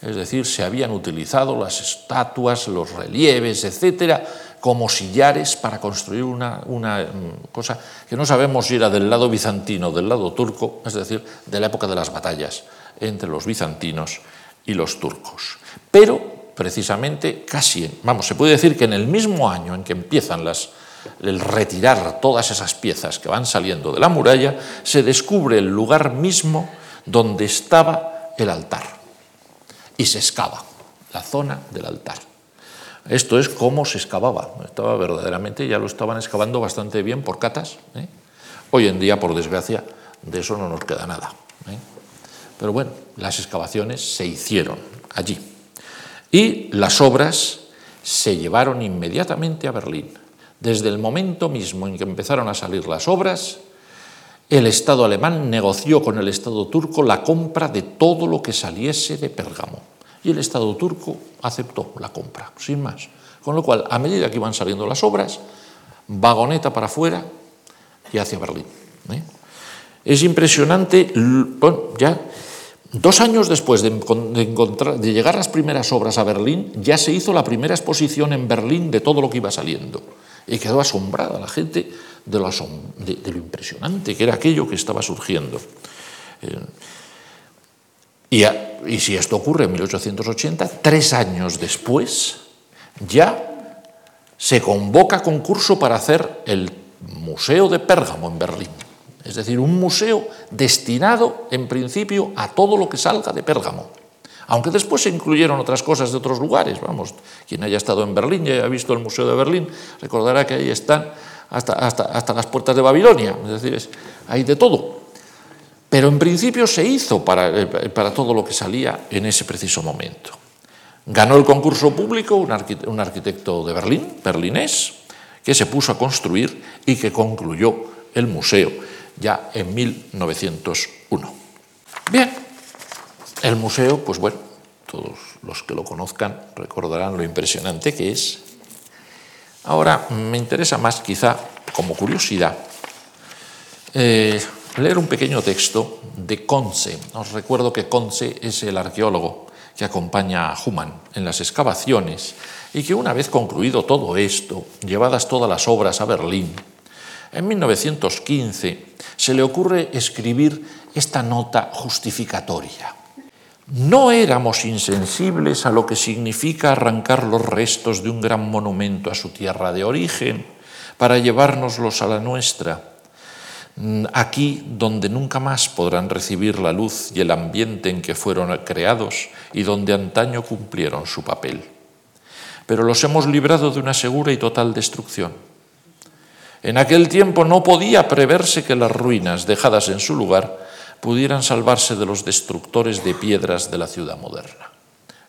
Es decir, se habían utilizado las estatuas, los relieves, etcétera, como sillares para construir una, una, mm, cosa que no sabemos si era del lado bizantino o del lado turco, es decir, de la época de las batallas entre los bizantinos y los turcos. Pero, precisamente, casi, vamos, se puede decir que en el mismo año en que empiezan las, el retirar todas esas piezas que van saliendo de la muralla, se descubre el lugar mismo donde estaba el altar y se excava la zona del altar. Esto es cómo se excavaba. Estaba verdaderamente, ya lo estaban excavando bastante bien por catas. ¿eh? Hoy en día, por desgracia, de eso no nos queda nada. ¿eh? Pero bueno, las excavaciones se hicieron allí. Y las obras se llevaron inmediatamente a Berlín. Desde el momento mismo en que empezaron a salir las obras, el Estado alemán negoció con el Estado turco la compra de todo lo que saliese de Pérgamo. Y el Estado turco aceptó la compra, sin más. Con lo cual, a medida que iban saliendo las obras, vagoneta para afuera y hacia Berlín. ¿eh? Es impresionante, ya Dos años después de, de, llegar las primeras obras a Berlín, ya se hizo la primera exposición en Berlín de todo lo que iba saliendo. Y quedó asombrada la gente de lo, impresionante que era aquello que estaba surgiendo. Eh, y, y si esto ocurre en 1880, tres años después, ya se convoca concurso para hacer el Museo de Pérgamo en Berlín. Es decir, un museo destinado en principio a todo lo que salga de Pérgamo. Aunque después se incluyeron otras cosas de otros lugares. Vamos, quien haya estado en Berlín y haya visto el Museo de Berlín recordará que ahí están hasta, hasta, hasta las puertas de Babilonia. Es decir, hay de todo. Pero en principio se hizo para, eh, para todo lo que salía en ese preciso momento. Ganó el concurso público un arquitecto de Berlín, berlinés, que se puso a construir y que concluyó el museo ya en 1901. Bien, el museo, pues bueno, todos los que lo conozcan recordarán lo impresionante que es. Ahora me interesa más, quizá como curiosidad, eh, leer un pequeño texto de Conce. Os recuerdo que Conce es el arqueólogo que acompaña a Human en las excavaciones y que una vez concluido todo esto, llevadas todas las obras a Berlín, en 1915 se le ocurre escribir esta nota justificatoria. No éramos insensibles a lo que significa arrancar los restos de un gran monumento a su tierra de origen para llevárnoslos a la nuestra Mm, aquí donde nunca más podrán recibir la luz y el ambiente en que fueron creados y donde antaño cumplieron su papel. Pero los hemos librado de una segura y total destrucción. En aquel tiempo no podía preverse que las ruinas dejadas en su lugar pudieran salvarse de los destructores de piedras de la ciudad moderna.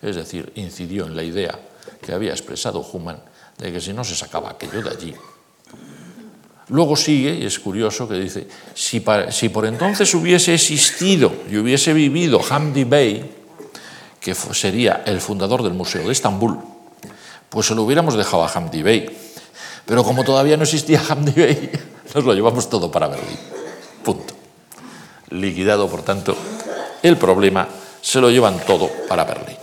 Es decir, incidió en la idea que había expresado Human de que si no se sacaba aquello de allí, Luego sigue, y es curioso, que dice, si, por entonces hubiese existido y hubiese vivido Hamdi Bey, que sería el fundador del Museo de Estambul, pues se lo hubiéramos dejado a Hamdi Bey. Pero como todavía no existía Hamdi Bey, [laughs] nos lo llevamos todo para Berlín. Punto. Liquidado, por tanto, el problema, se lo llevan todo para Berlín.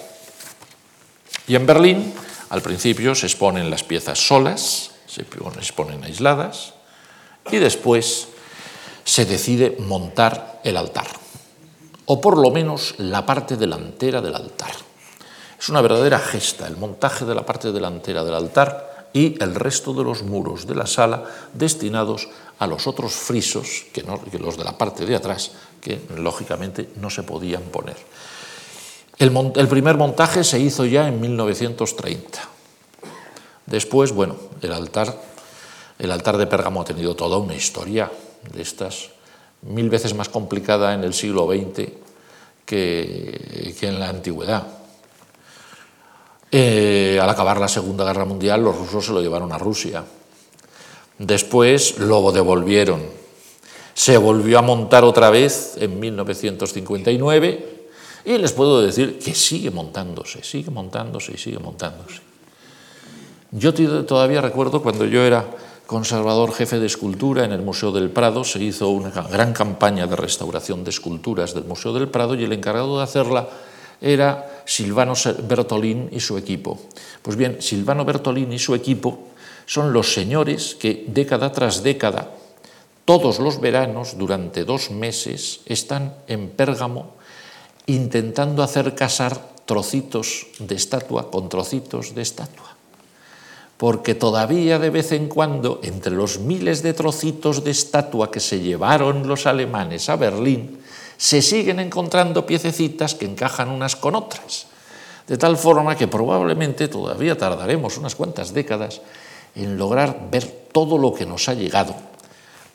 Y en Berlín, al principio, se exponen las piezas solas, se exponen aisladas, y después se decide montar el altar, o por lo menos la parte delantera del altar. Es una verdadera gesta el montaje de la parte delantera del altar y el resto de los muros de la sala destinados a los otros frisos, que, los de la parte de atrás, que lógicamente no se podían poner. El, el primer montaje se hizo ya en 1930. Después, bueno, el altar el altar de Pérgamo ha tenido toda una historia de estas, mil veces más complicada en el siglo XX que, en la antigüedad. Eh, al acabar la Segunda Guerra Mundial, los rusos se lo llevaron a Rusia. Después lo devolvieron. Se volvió a montar otra vez en 1959 y les puedo decir que sigue montándose, sigue montándose y sigue montándose. Yo todavía recuerdo cuando yo era conservador jefe de escultura en el Museo del Prado, se hizo una gran campaña de restauración de esculturas del Museo del Prado y el encargado de hacerla era Silvano Bertolín y su equipo. Pues bien, Silvano Bertolín y su equipo son los señores que década tras década, todos los veranos, durante dos meses, están en Pérgamo intentando hacer casar trocitos de estatua con trocitos de estatua porque todavía de vez en cuando, entre los miles de trocitos de estatua que se llevaron los alemanes a Berlín, se siguen encontrando piececitas que encajan unas con otras, de tal forma que probablemente todavía tardaremos unas cuantas décadas en lograr ver todo lo que nos ha llegado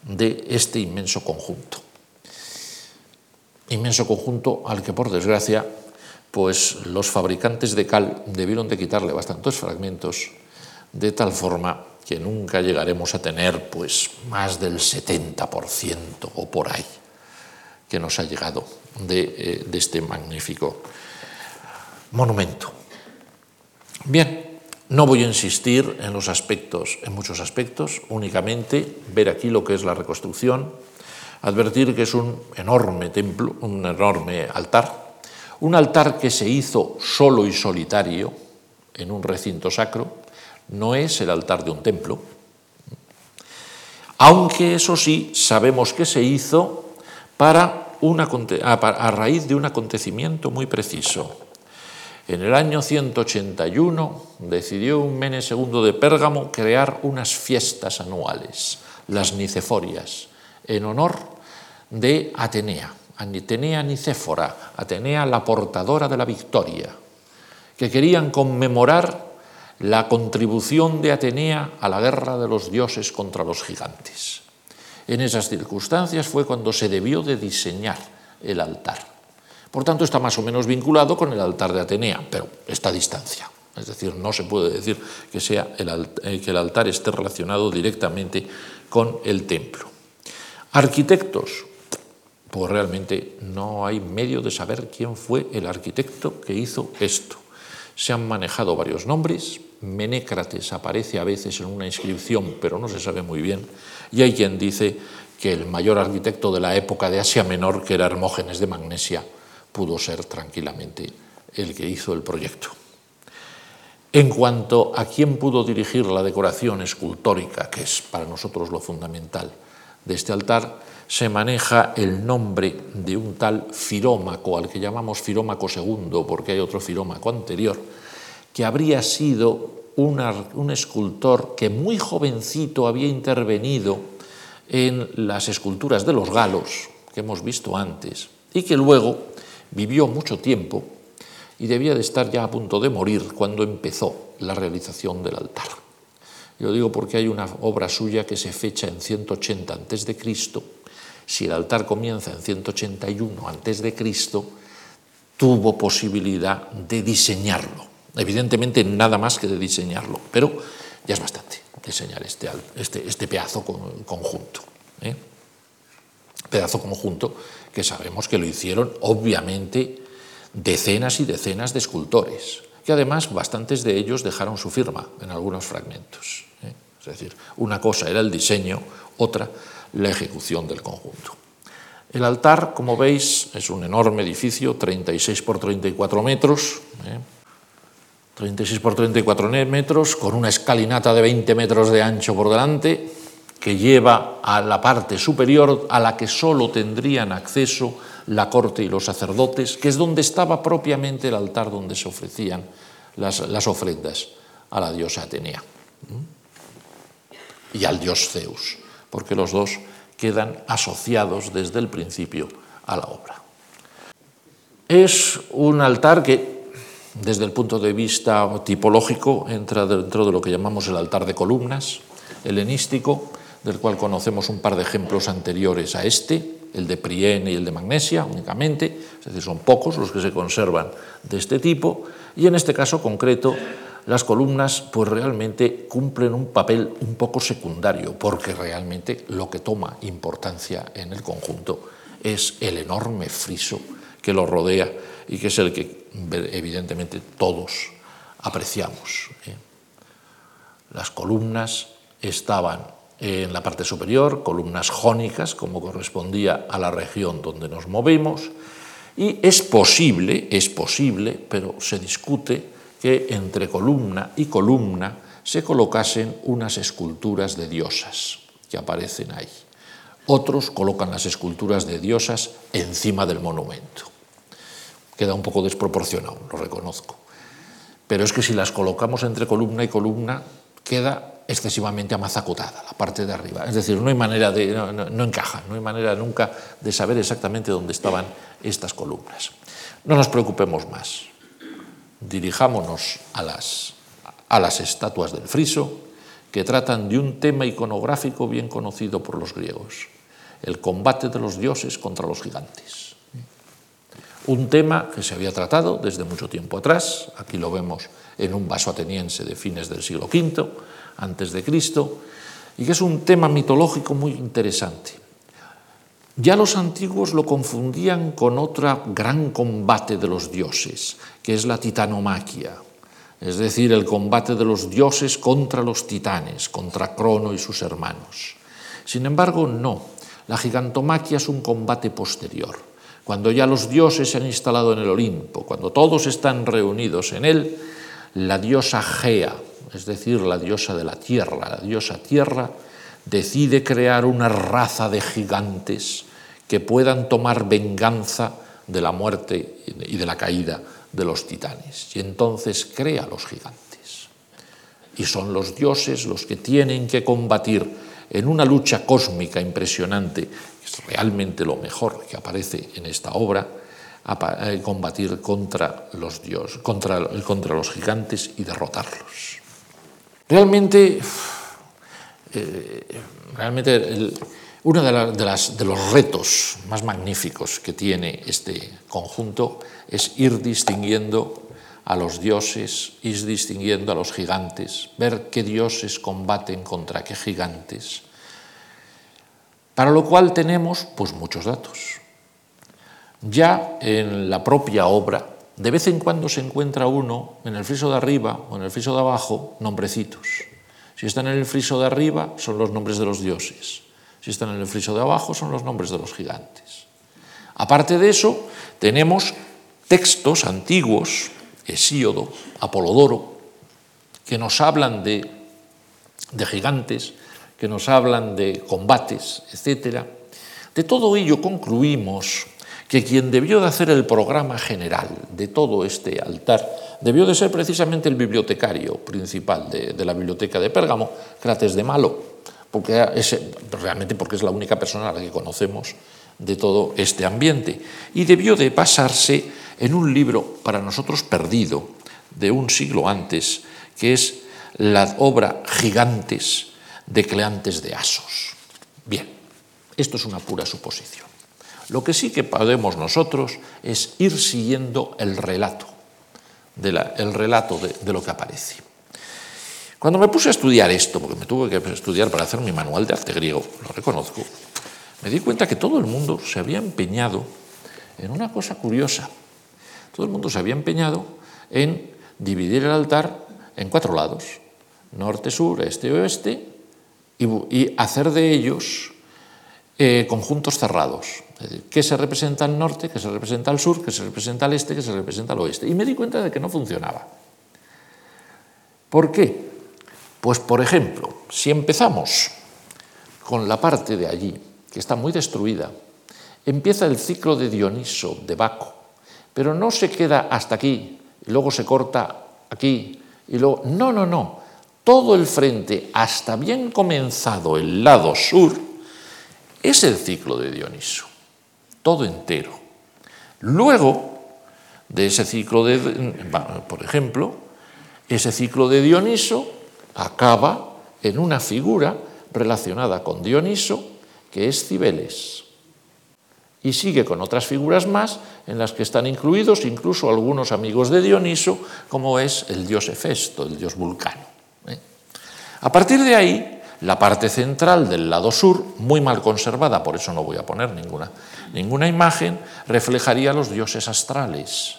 de este inmenso conjunto. Inmenso conjunto al que, por desgracia, pues los fabricantes de cal debieron de quitarle bastantes fragmentos de tal forma que nunca llegaremos a tener pues más del 70% o por ahí que nos ha llegado de, eh, de este magnífico monumento. Bien, no voy a insistir en los aspectos, en muchos aspectos, únicamente ver aquí lo que es la reconstrucción, advertir que es un enorme templo, un enorme altar, Un altar que se hizo solo y solitario en un recinto sacro no es el altar de un templo, aunque eso sí sabemos que se hizo para a raíz de un acontecimiento muy preciso. En el año 181 decidió un Mene II de Pérgamo crear unas fiestas anuales, las Niceforias, en honor de Atenea, Atenea Nicéfora, Atenea la portadora de la victoria, que querían conmemorar la contribución de Atenea a la guerra de los dioses contra los gigantes. En esas circunstancias fue cuando se debió de diseñar el altar. Por tanto, está más o menos vinculado con el altar de Atenea, pero está a distancia. Es decir, no se puede decir que, sea el, eh, que el altar esté relacionado directamente con el templo. Arquitectos, pues realmente no hay medio de saber quién fue el arquitecto que hizo esto. Se han manejado varios nombres, Menécrates aparece a veces en una inscripción, pero no se sabe muy bien, y hay quien dice que el mayor arquitecto de la época de Asia Menor, que era Hermógenes de Magnesia, pudo ser tranquilamente el que hizo el proyecto. En cuanto a quién pudo dirigir la decoración escultórica, que es para nosotros lo fundamental de este altar, se maneja el nombre de un tal Firómaco, al que llamamos Firómaco II, porque hay otro Firómaco anterior, que habría sido un escultor que muy jovencito había intervenido en las esculturas de los galos, que hemos visto antes, y que luego vivió mucho tiempo y debía de estar ya a punto de morir cuando empezó la realización del altar. Yo digo porque hay una obra suya que se fecha en 180 a.C., si el altar comienza en 181 a.C., tuvo posibilidad de diseñarlo. Evidentemente nada más que de diseñarlo, pero ya es bastante diseñar este, este, este pedazo conjunto. ¿eh? Pedazo conjunto que sabemos que lo hicieron obviamente decenas y decenas de escultores, que además bastantes de ellos dejaron su firma en algunos fragmentos. ¿eh? Es decir, una cosa era el diseño, otra la ejecución del conjunto. El altar, como veis, es un enorme edificio, 36 por 34 metros, 36 ¿eh? por 34 metros, con una escalinata de 20 metros de ancho por delante, que lleva a la parte superior a la que solo tendrían acceso la corte y los sacerdotes, que es donde estaba propiamente el altar donde se ofrecían las, las ofrendas a la diosa Atenea y al dios Zeus porque los dos quedan asociados desde el principio a la obra. Es un altar que, desde el punto de vista tipológico, entra dentro de lo que llamamos el altar de columnas helenístico, del cual conocemos un par de ejemplos anteriores a este, el de Priene y el de Magnesia únicamente, es decir, son pocos los que se conservan de este tipo, y en este caso concreto las columnas pues realmente cumplen un papel un poco secundario, porque realmente lo que toma importancia en el conjunto es el enorme friso que lo rodea y que es el que evidentemente todos apreciamos. ¿eh? Las columnas estaban en la parte superior, columnas jónicas, como correspondía a la región donde nos movemos, y es posible, es posible, pero se discute, que entre columna y columna se colocasen unas esculturas de diosas que aparecen ahí. Otros colocan las esculturas de diosas encima del monumento. Queda un poco desproporcionado, lo reconozco. Pero es que si las colocamos entre columna y columna, queda excesivamente amazacotada la parte de arriba. Es decir, no hay manera no, no encaja, no hay manera nunca de saber exactamente dónde estaban estas columnas. No nos preocupemos más dirijámonos a las, a las estatuas del friso, que tratan de un tema iconográfico bien conocido por los griegos, el combate de los dioses contra los gigantes. Un tema que se había tratado desde mucho tiempo atrás, aquí lo vemos en un vaso ateniense de fines del siglo V antes de Cristo, y que es un tema mitológico muy interesante. Ya los antiguos lo confundían con otro gran combate de los dioses, que es la titanomaquia, es decir, el combate de los dioses contra los titanes, contra Crono y sus hermanos. Sin embargo, no, la gigantomaquia es un combate posterior, cuando ya los dioses se han instalado en el Olimpo, cuando todos están reunidos en él, la diosa Gea, es decir, la diosa de la tierra, la diosa tierra, decide crear una raza de gigantes que puedan tomar venganza de la muerte y de la caída de los titanes. Y entonces crea los gigantes. Y son los dioses los que tienen que combatir en una lucha cósmica impresionante, es realmente lo mejor que aparece en esta obra, eh, combatir contra los dioses, contra, contra los gigantes y derrotarlos. Realmente, eh, realmente uno de, los retos más magníficos que tiene este conjunto es ir distinguiendo a los dioses, ir distinguiendo a los gigantes, ver qué dioses combaten contra qué gigantes, para lo cual tenemos pues muchos datos. Ya en la propia obra, de vez en cuando se encuentra uno en el friso de arriba o en el friso de abajo nombrecitos. Si están en el friso de arriba son los nombres de los dioses, si están en el friso de abajo son los nombres de los gigantes. Aparte de eso, tenemos textos antiguos Hesíodo, Apolodoro, que nos hablan de, de gigantes, que nos hablan de combates, etc. De todo ello concluimos que quien debió de hacer el programa general de todo este altar debió de ser precisamente el bibliotecario principal de, la biblioteca de Pérgamo, Crates de Malo, porque realmente porque es la única persona a la que conocemos de todo este ambiente. Y debió de basarse en un libro para nosotros perdido de un siglo antes, que es la obra Gigantes de Cleantes de Asos. Bien, esto es una pura suposición. Lo que sí que podemos nosotros es ir siguiendo el relato, el relato de, de lo que aparece. Cuando me puse a estudiar esto, porque me tuve que estudiar para hacer mi manual de arte griego, lo reconozco, me di cuenta que todo el mundo se había empeñado en una cosa curiosa, todo el mundo se había empeñado en dividir el altar en cuatro lados, norte, sur, este, oeste, y, hacer de ellos eh, conjuntos cerrados. ¿Qué se representa al norte? ¿Qué se representa al sur? ¿Qué se representa al este? ¿Qué se representa al oeste? Y me di cuenta de que no funcionaba. ¿Por qué? Pues, por ejemplo, si empezamos con la parte de allí, que está muy destruida, empieza el ciclo de Dioniso, de Baco, pero no se queda hasta aquí, y luego se corta aquí, y luego... No, no, no. Todo el frente, hasta bien comenzado el lado sur, es el ciclo de Dioniso, todo entero. Luego de ese ciclo de, por ejemplo, ese ciclo de Dioniso acaba en una figura relacionada con Dioniso, que es Cibeles y sigue con otras figuras más en las que están incluidos incluso algunos amigos de Dioniso, como es el dios Hefesto, el dios Vulcano. A partir de ahí, la parte central del lado sur, muy mal conservada, por eso no voy a poner ninguna, ninguna imagen, reflejaría los dioses astrales,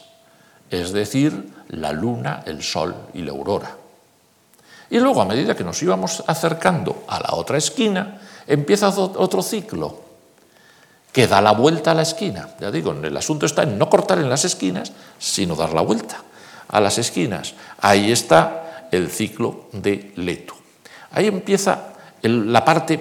es decir, la luna, el sol y la aurora. Y luego, a medida que nos íbamos acercando a la otra esquina, empieza otro ciclo, que da la vuelta a la esquina. Ya digo, el asunto está en no cortar en las esquinas, sino dar la vuelta a las esquinas. Ahí está el ciclo de Leto. Ahí empieza la parte,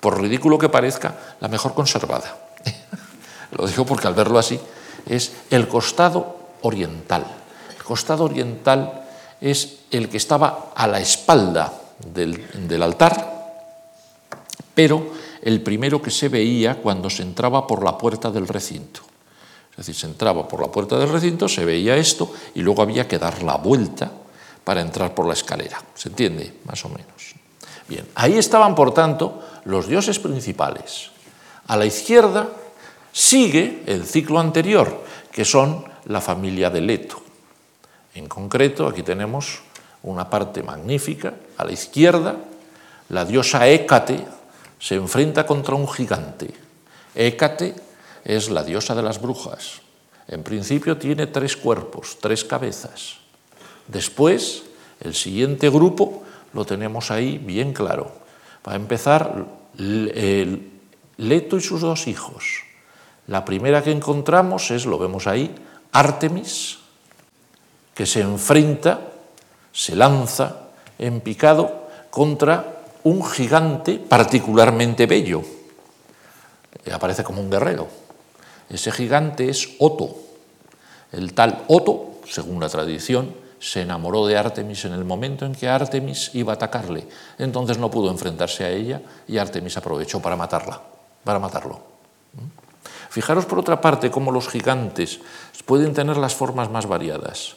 por ridículo que parezca, la mejor conservada. [laughs] Lo digo porque al verlo así, es el costado oriental. El costado oriental es el que estaba a la espalda del, del altar, pero el primero que se veía cuando se entraba por la puerta del recinto. Es decir, se entraba por la puerta del recinto, se veía esto y luego había que dar la vuelta para entrar por la escalera. ¿Se entiende? Más o menos. Bien, ahí estaban, por tanto, los dioses principales. A la izquierda sigue el ciclo anterior, que son la familia de Leto. En concreto, aquí tenemos una parte magnífica. A la izquierda, la diosa Hécate, se enfrenta contra un gigante. Hécate es la diosa de las brujas. En principio tiene tres cuerpos, tres cabezas. Después, el siguiente grupo lo tenemos ahí bien claro. Va a empezar Leto y sus dos hijos. La primera que encontramos es, lo vemos ahí, Artemis, que se enfrenta, se lanza en picado contra un gigante particularmente bello. Aparece como un guerrero. Ese gigante es Oto. El tal Oto, según la tradición, se enamoró de Artemis en el momento en que Artemis iba a atacarle. Entonces no pudo enfrentarse a ella y Artemis aprovechó para matarla, para matarlo. Fijaros por otra parte cómo los gigantes pueden tener las formas más variadas.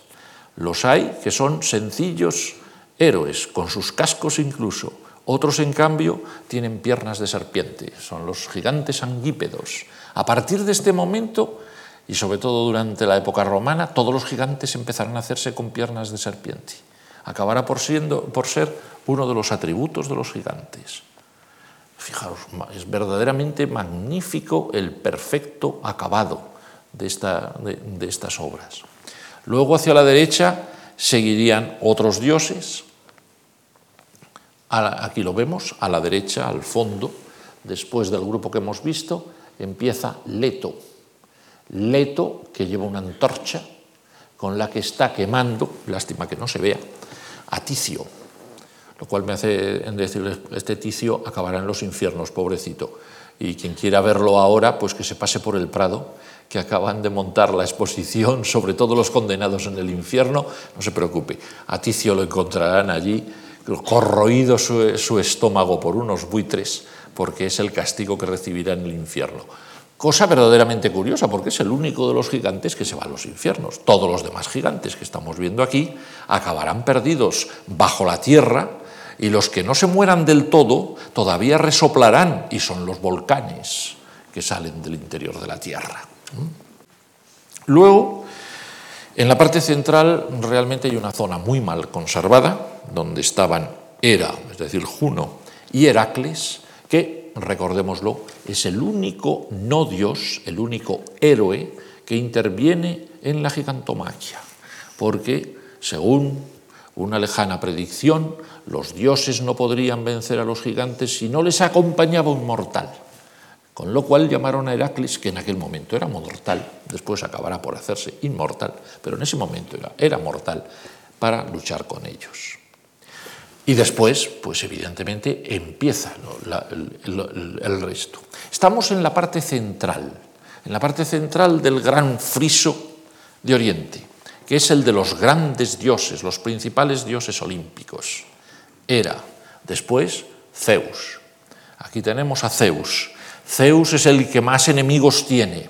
Los hay que son sencillos héroes, con sus cascos incluso. Otros, en cambio, tienen piernas de serpiente. Son los gigantes anguípedos. A partir de este momento, y sobre todo durante la época romana, todos los gigantes empezarán a hacerse con piernas de serpiente. Acabará por, siendo, por ser uno de los atributos de los gigantes. Fijaros, es verdaderamente magnífico el perfecto acabado de estas obras. Luego hacia la derecha seguirían otros dioses. Aquí lo vemos, a la derecha, al fondo, después del grupo que hemos visto, empieza Leto Leto, que lleva una antorcha con la que está quemando, lástima que no se vea, a Ticio, lo cual me hace decir, este Ticio acabará en los infiernos, pobrecito. Y quien quiera verlo ahora, pues que se pase por el Prado, que acaban de montar la exposición sobre todos los condenados en el infierno, no se preocupe, a Ticio lo encontrarán allí, corroído su, su estómago por unos buitres, porque es el castigo que recibirá en el infierno. Cosa verdaderamente curiosa, porque es el único de los gigantes que se va a los infiernos. Todos los demás gigantes que estamos viendo aquí acabarán perdidos bajo la tierra y los que no se mueran del todo todavía resoplarán y son los volcanes que salen del interior de la tierra. Luego, en la parte central realmente hay una zona muy mal conservada, donde estaban Hera, es decir, Juno, y Heracles, que recordémoslo, es el único no Dios, el único héroe que interviene en la gigantomaquia, porque según una lejana predicción, los dioses no podrían vencer a los gigantes si no les acompañaba un mortal. Con lo cual llamaron a Heracles, que en aquel momento era mortal, después acabará por hacerse inmortal, pero en ese momento era, era mortal, para luchar con ellos. Y después, pues evidentemente, empieza el, resto. Estamos en la parte central, en la parte central del gran friso de Oriente, que es el de los grandes dioses, los principales dioses olímpicos. Era, después, Zeus. Aquí tenemos a Zeus. Zeus es el que más enemigos tiene.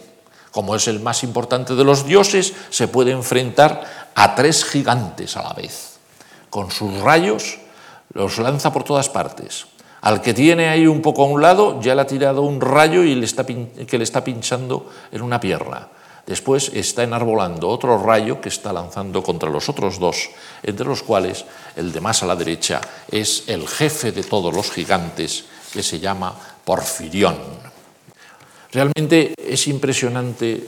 Como es el más importante de los dioses, se puede enfrentar a tres gigantes a la vez. Con sus rayos los lanza por todas partes. Al que tiene ahí un poco a un lado, ya le ha tirado un rayo y le está que le está pinchando en una pierna. Después está enarbolando otro rayo que está lanzando contra los otros dos, entre los cuales el de más a la derecha es el jefe de todos los gigantes, que se llama Porfirión. Realmente es impresionante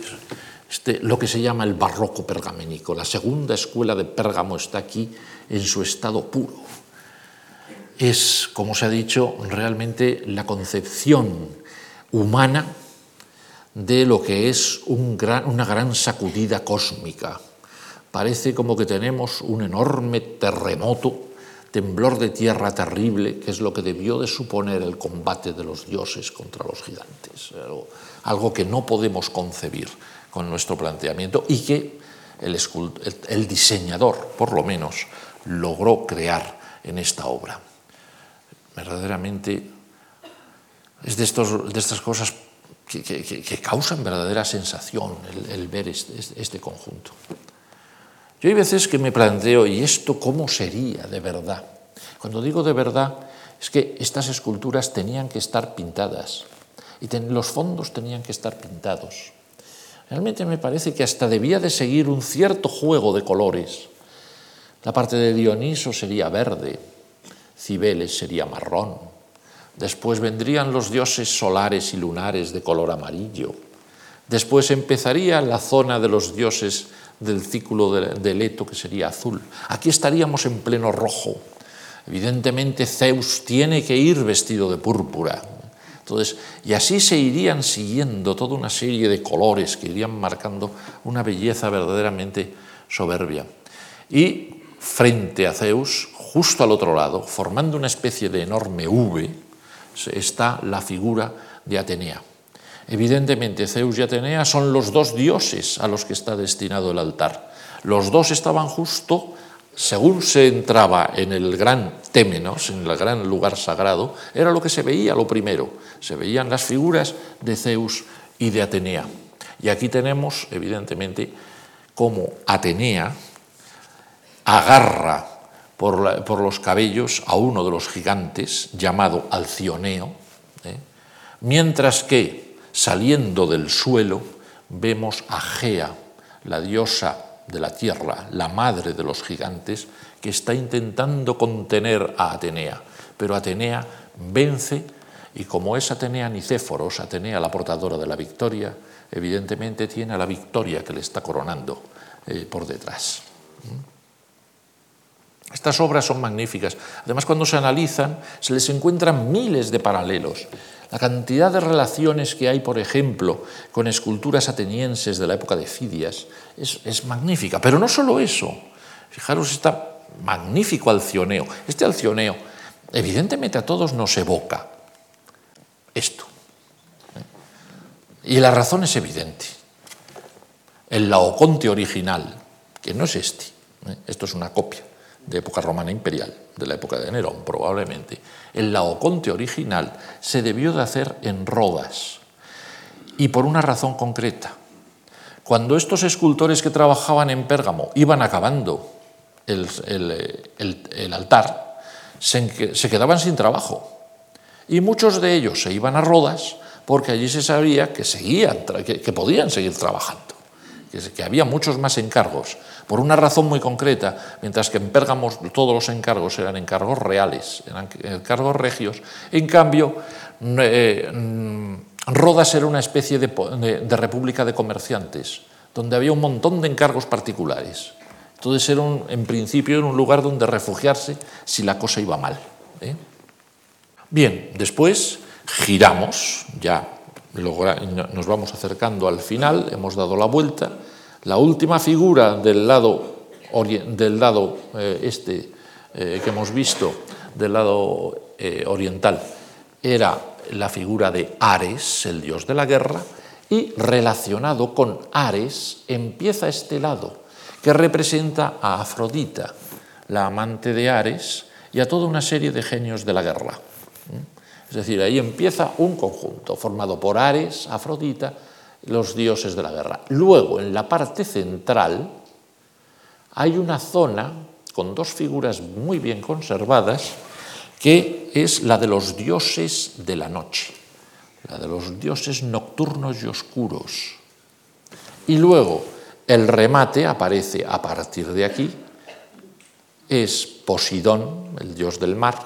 este, lo que se llama el barroco pergaménico. La segunda escuela de Pérgamo está aquí en su estado puro es, como se ha dicho, realmente la concepción humana de lo que es una gran sacudida cósmica. Parece como que tenemos un enorme terremoto, temblor de tierra terrible, que es lo que debió de suponer el combate de los dioses contra los gigantes. Algo, que no podemos concebir con nuestro planteamiento y que el diseñador, por lo menos, logró crear en esta obra verdaderamente es de, estos, de estas cosas que, causan verdadera sensación el, ver este, este, este, conjunto. Yo hay veces que me planteo, ¿y esto cómo sería de verdad? Cuando digo de verdad, es que estas esculturas tenían que estar pintadas y los fondos tenían que estar pintados. Realmente me parece que hasta debía de seguir un cierto juego de colores. La parte de Dioniso sería verde, Cibeles sería marrón. Después vendrían los dioses solares y lunares de color amarillo. Después empezaría la zona de los dioses del círculo de Leto, que sería azul. Aquí estaríamos en pleno rojo. Evidentemente Zeus tiene que ir vestido de púrpura. Entonces, y así se irían siguiendo toda una serie de colores que irían marcando una belleza verdaderamente soberbia. Y frente a Zeus, justo al otro lado, formando una especie de enorme V, está la figura de Atenea. Evidentemente, Zeus y Atenea son los dos dioses a los que está destinado el altar. Los dos estaban justo según se entraba en el gran Témenos, en el gran lugar sagrado, era lo que se veía lo primero. Se veían las figuras de Zeus y de Atenea. Y aquí tenemos, evidentemente, cómo Atenea agarra por, los cabellos a uno de los gigantes llamado Alcioneo, ¿eh? mientras que saliendo del suelo vemos a Gea, la diosa de la tierra, la madre de los gigantes, que está intentando contener a Atenea. Pero Atenea vence y como es Atenea Nicéforos, Atenea la portadora de la victoria, evidentemente tiene a la victoria que le está coronando eh, por detrás. Estas obras son magníficas. Además, cuando se analizan, se les encuentran miles de paralelos. La cantidad de relaciones que hay, por ejemplo, con esculturas atenienses de la época de Fidias es, magnífica. Pero no solo eso. Fijaros, está magnífico alcioneo. Este alcioneo, evidentemente a todos nos evoca esto. ¿eh? Y la razón es evidente. El Laoconte original, que no es este, ¿eh? esto es una copia de época romana imperial, de la época de Nerón probablemente, el Laoconte original se debió de hacer en Rodas y por una razón concreta. Cuando estos escultores que trabajaban en Pérgamo iban acabando el, altar, se, quedaban sin trabajo y muchos de ellos se iban a Rodas porque allí se sabía que, seguían, que podían seguir trabajando que, había muchos más encargos, por una razón muy concreta, mientras que en Pérgamo todos los encargos eran encargos reales, eran encargos regios. En cambio, eh, mm, Rodas era una especie de, república de comerciantes, donde había un montón de encargos particulares. Entonces era en principio era un lugar donde refugiarse si la cosa iba mal. ¿eh? Bien, después giramos, ya nos vamos acercando al final, hemos dado la vuelta. La última figura del lado, eh, este eh, que hemos visto, del lado eh, oriental, era la figura de Ares, el dios de la guerra, y relacionado con Ares empieza este lado, que representa a Afrodita, la amante de Ares, y a toda una serie de genios de la guerra. Es decir, ahí empieza un conjunto formado por Ares, Afrodita, los dioses de la guerra. Luego, en la parte central, hay una zona con dos figuras muy bien conservadas, que es la de los dioses de la noche, la de los dioses nocturnos y oscuros. Y luego el remate aparece a partir de aquí, es Posidón, el dios del mar,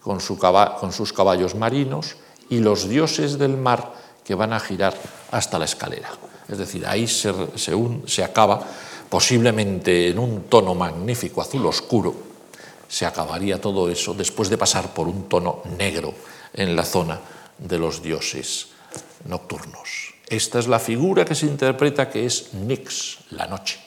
con, sus caballos marinos y los dioses del mar que van a girar hasta la escalera. Es decir, ahí se, se acaba, posiblemente en un tono magnífico azul oscuro, se acabaría todo eso después de pasar por un tono negro en la zona de los dioses nocturnos. Esta es la figura que se interpreta que es Nix, la noche.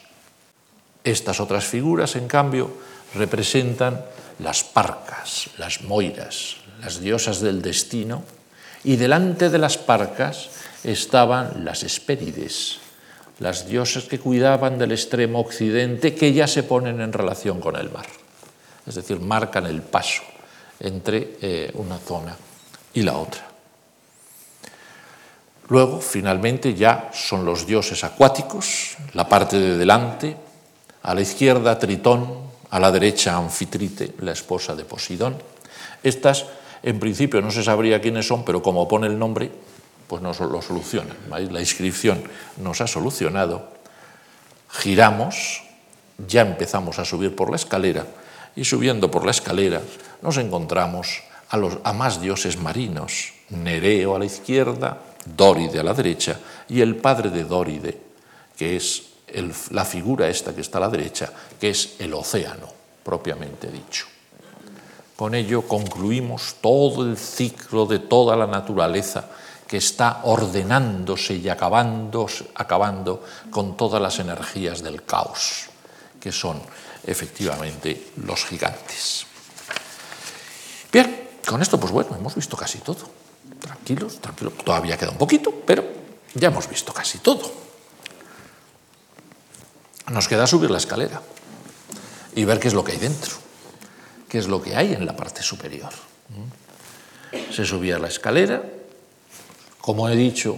Estas otras figuras, en cambio, representan las parcas, las moiras, las diosas del destino, y delante de las parcas estaban las espérides, las diosas que cuidaban del extremo occidente que ya se ponen en relación con el mar, es decir, marcan el paso entre eh, una zona y la otra. Luego, finalmente, ya son los dioses acuáticos, la parte de delante, a la izquierda Tritón, a la derecha Anfitrite, la esposa de Posidón. Estas, en principio, no se sabría quiénes son, pero como pone el nombre, pues nos lo solucionan. La inscripción nos ha solucionado. Giramos, ya empezamos a subir por la escalera, y subiendo por la escalera nos encontramos a, los, más dioses marinos, Nereo a la izquierda, Dóride a la derecha, y el padre de Dóride, que es la figura esta que está a la derecha, que es el océano, propiamente dicho. Con ello concluimos todo el ciclo de toda la naturaleza que está ordenándose y acabando, acabando con todas las energías del caos, que son efectivamente los gigantes. Bien, con esto pues bueno, hemos visto casi todo. Tranquilos, tranquilos, todavía queda un poquito, pero ya hemos visto casi todo. Nos queda subir la escalera y ver qué es lo que hay dentro, qué es lo que hay en la parte superior. Se subía la escalera, como he dicho,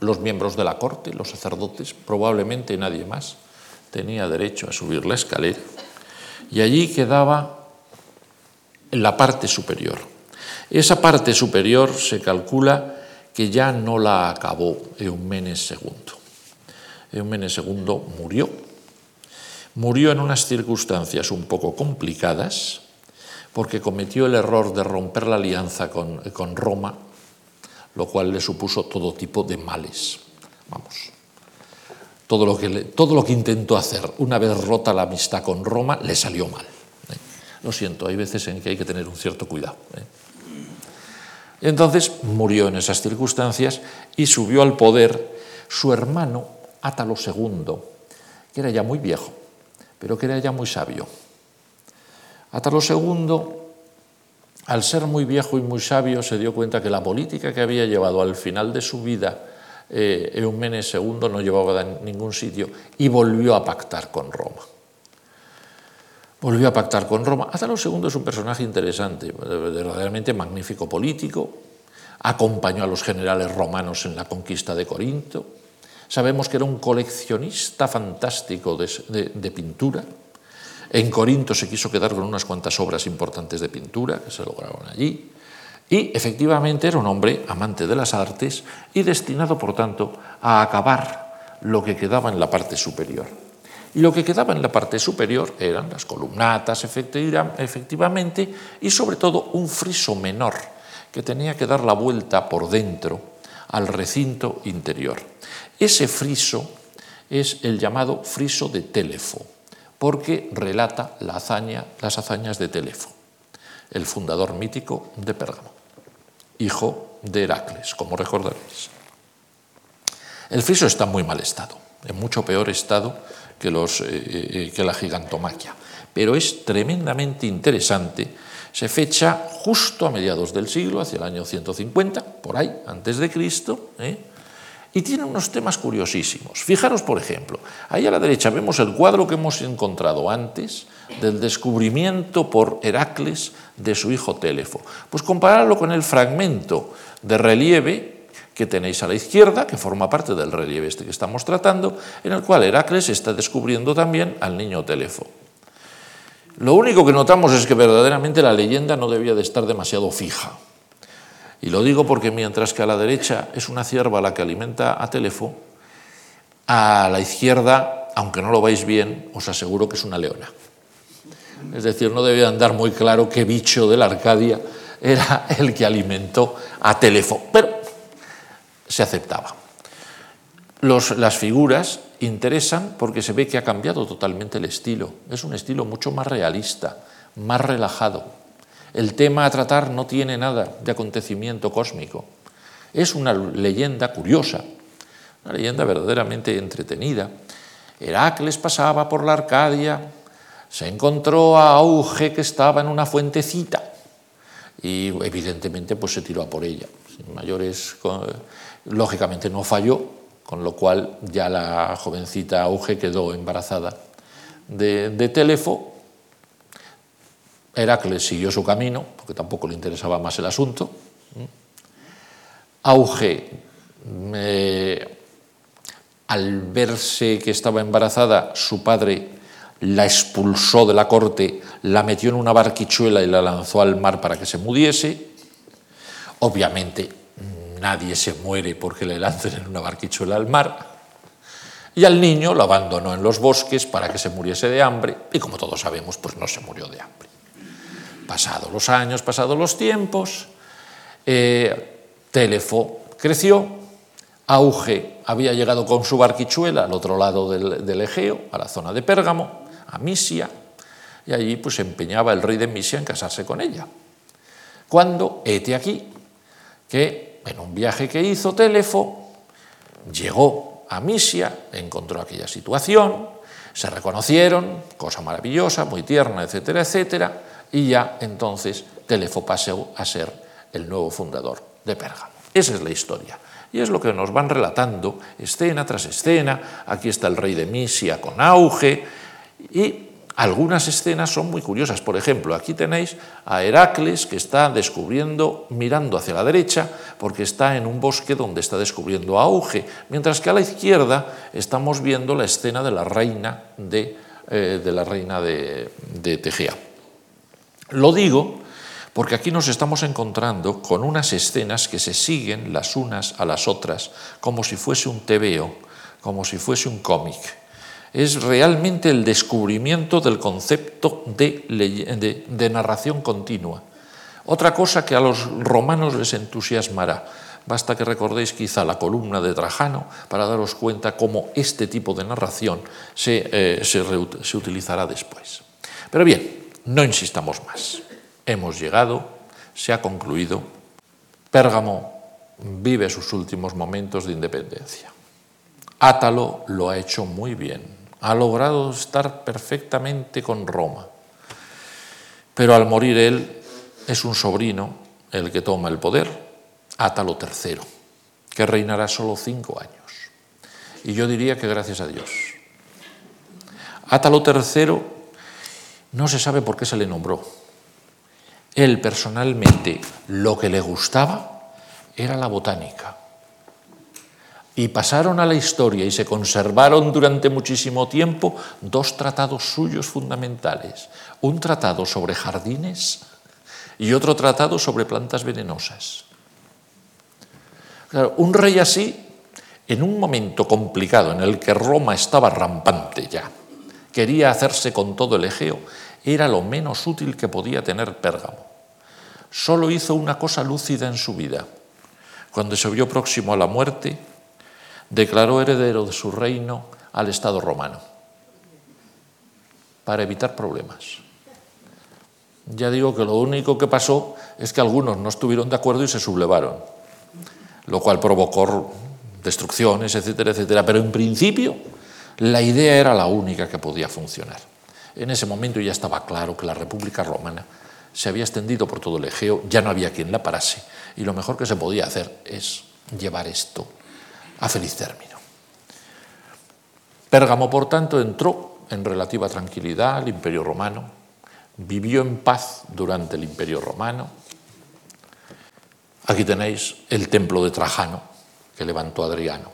los miembros de la corte, los sacerdotes, probablemente nadie más, tenía derecho a subir la escalera. Y allí quedaba la parte superior. Esa parte superior se calcula que ya no la acabó Eumenes II. Eumenes II murió. Murió en unas circunstancias un poco complicadas porque cometió el error de romper la alianza con, Roma lo cual le supuso todo tipo de males. Vamos, todo lo que, todo lo que intentó hacer una vez rota la amistad con Roma le salió mal. ¿eh? Lo siento, hay veces en que hay que tener un cierto cuidado. ¿eh? Entonces murió en esas circunstancias y subió al poder su hermano Átalo II, que era ya muy viejo, pero que era ya muy sabio. Átalo II al ser muy viejo y muy sabio, se dio cuenta que la política que había llevado al final de su vida eh, Eumenes II no llevaba a ningún sitio y volvió a pactar con Roma. Volvió a pactar con Roma. Átalo II es un personaje interesante, verdaderamente magnífico político, acompañó a los generales romanos en la conquista de Corinto. Sabemos que era un coleccionista fantástico de pintura, en Corinto se quiso quedar con unas cuantas obras importantes de pintura que se lograron allí. Y efectivamente era un hombre amante de las artes y destinado, por tanto, a acabar lo que quedaba en la parte superior. Y lo que quedaba en la parte superior eran las columnatas, efectivamente, y sobre todo un friso menor que tenía que dar la vuelta por dentro al recinto interior. Ese friso es el llamado friso de Telefo porque relata las hazañas de Telefo, el fundador mítico de Pérgamo, hijo de Heracles, como recordaréis. El friso está en muy mal estado, en mucho peor estado que, eh, eh, la gigantomaquia, pero es tremendamente interesante. Se fecha justo a mediados del siglo, hacia el año 150, por ahí, antes de Cristo, ¿eh? Y tiene unos temas curiosísimos. Fijaros, por ejemplo, ahí a la derecha vemos el cuadro que hemos encontrado antes del descubrimiento por Heracles de su hijo Telefo. Pues compararlo con el fragmento de relieve que tenéis a la izquierda, que forma parte del relieve este que estamos tratando, en el cual Heracles está descubriendo también al niño Telefo. Lo único que notamos es que verdaderamente la leyenda no debía de estar demasiado fija. Y lo digo porque mientras que a la derecha es una cierva la que alimenta a Telefo, a la izquierda, aunque no lo veis bien, os aseguro que es una leona. Es decir, no debía andar muy claro qué bicho de la Arcadia era el que alimentó a Telefo, pero se aceptaba. las figuras interesan porque se ve que ha cambiado totalmente el estilo. Es un estilo mucho más realista, más relajado el tema a tratar no tiene nada de acontecimiento cósmico. Es una leyenda curiosa, una leyenda verdaderamente entretenida. Heracles pasaba por la Arcadia, se encontró a Auge que estaba en una fuentecita y evidentemente pues se tiró a por ella. Sin mayores, lógicamente no falló, con lo cual ya la jovencita Auge quedó embarazada de, de Telefo Heracles siguió su camino, porque tampoco le interesaba más el asunto. Auge, al verse que estaba embarazada, su padre la expulsó de la corte, la metió en una barquichuela y la lanzó al mar para que se muriese. Obviamente nadie se muere porque le lancen en una barquichuela al mar. Y al niño lo abandonó en los bosques para que se muriese de hambre y como todos sabemos, pues no se murió de hambre. Pasados los años, pasados los tiempos, eh, Telefo creció, Auge había llegado con su barquichuela al otro lado del, Egeo, a la zona de Pérgamo, a Misia, y allí pues empeñaba el rey de Misia en casarse con ella. Cuando, hete aquí, que en un viaje que hizo Telefo, llegó a Misia, encontró aquella situación, se reconocieron, cosa maravillosa, muy tierna, etcétera, etcétera, y ya entonces Telefo pasó a ser el nuevo fundador de Pérgamo. Esa es la historia. Y es lo que nos van relatando escena tras escena. Aquí está el rey de Misia con auge. Y algunas escenas son muy curiosas. Por ejemplo, aquí tenéis a Heracles que está descubriendo, mirando hacia la derecha, porque está en un bosque donde está descubriendo auge, mientras que a la izquierda estamos viendo la escena de la reina de, eh, la reina de, de Tegea. Lo digo porque aquí nos estamos encontrando con unas escenas que se siguen las unas a las otras, como si fuese un tebeo, como si fuese un cómic. Es realmente el descubrimiento del concepto de, narración continua. Otra cosa que a los romanos les entusiasmará, basta que recordéis quizá la columna de Trajano para daros cuenta cómo este tipo de narración se, eh, se utilizará después. Pero bien, no insistamos más. Hemos llegado, se ha concluido. Pérgamo vive sus últimos momentos de independencia. Átalo lo ha hecho muy bien, ha logrado estar perfectamente con Roma. Pero al morir él, es un sobrino el que toma el poder, Átalo III, que reinará solo cinco años. Y yo diría que gracias a Dios. Átalo III no se sabe por qué se le nombró él personalmente lo que le gustaba era la botánica. Y pasaron a la historia y se conservaron durante muchísimo tiempo dos tratados suyos fundamentales. Un tratado sobre jardines y otro tratado sobre plantas venenosas. un rey así, en un momento complicado en el que Roma estaba rampante ya, quería hacerse con todo el Egeo, era lo menos útil que podía tener Pérgamo. Solo hizo una cosa lúcida en su vida. Cuando se vio próximo a la muerte, declaró heredero de su reino al Estado romano, para evitar problemas. Ya digo que lo único que pasó es que algunos no estuvieron de acuerdo y se sublevaron, lo cual provocó destrucciones, etcétera, etcétera. Pero en principio la idea era la única que podía funcionar. En ese momento ya estaba claro que la República Romana se había extendido por todo el Egeo, ya no había quien la parase, y lo mejor que se podía hacer es llevar esto a feliz término. Pérgamo, por tanto, entró en relativa tranquilidad al Imperio Romano, vivió en paz durante el Imperio Romano. Aquí tenéis el templo de Trajano, que levantó Adriano.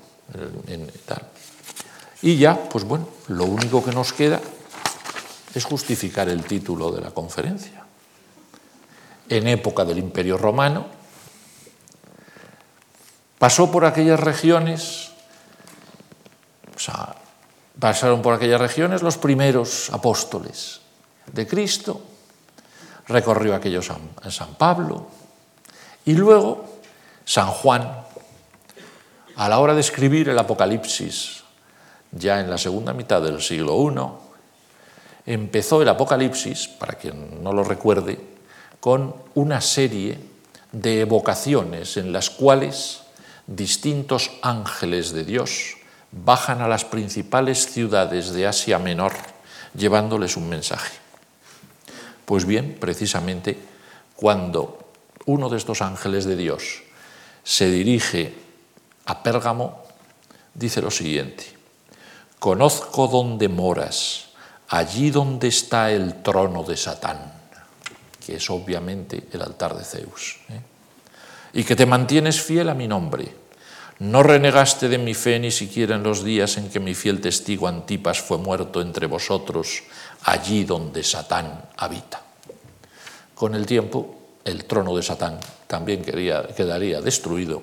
Y ya, pues bueno, lo único que nos queda es justificar el título de la conferencia. En época del Imperio Romano, pasó por aquellas regiones, o sea, pasaron por aquellas regiones los primeros apóstoles de Cristo, recorrió aquello San, San Pablo, y luego San Juan, a la hora de escribir el Apocalipsis, ya en la segunda mitad del siglo I, empezó el Apocalipsis, para quien no lo recuerde, con una serie de evocaciones en las cuales distintos ángeles de Dios bajan a las principales ciudades de Asia Menor llevándoles un mensaje. Pues bien, precisamente cuando uno de estos ángeles de Dios se dirige a Pérgamo, dice lo siguiente, conozco dónde moras, allí donde está el trono de Satán, que es obviamente el altar de Zeus, ¿eh? y que te mantienes fiel a mi nombre. No renegaste de mi fe ni siquiera en los días en que mi fiel testigo Antipas fue muerto entre vosotros, allí donde Satán habita. Con el tiempo, el trono de Satán también quedaría destruido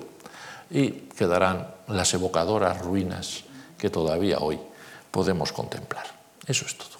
y quedarán las evocadoras ruinas que todavía hoy podemos contemplar. Eso es todo.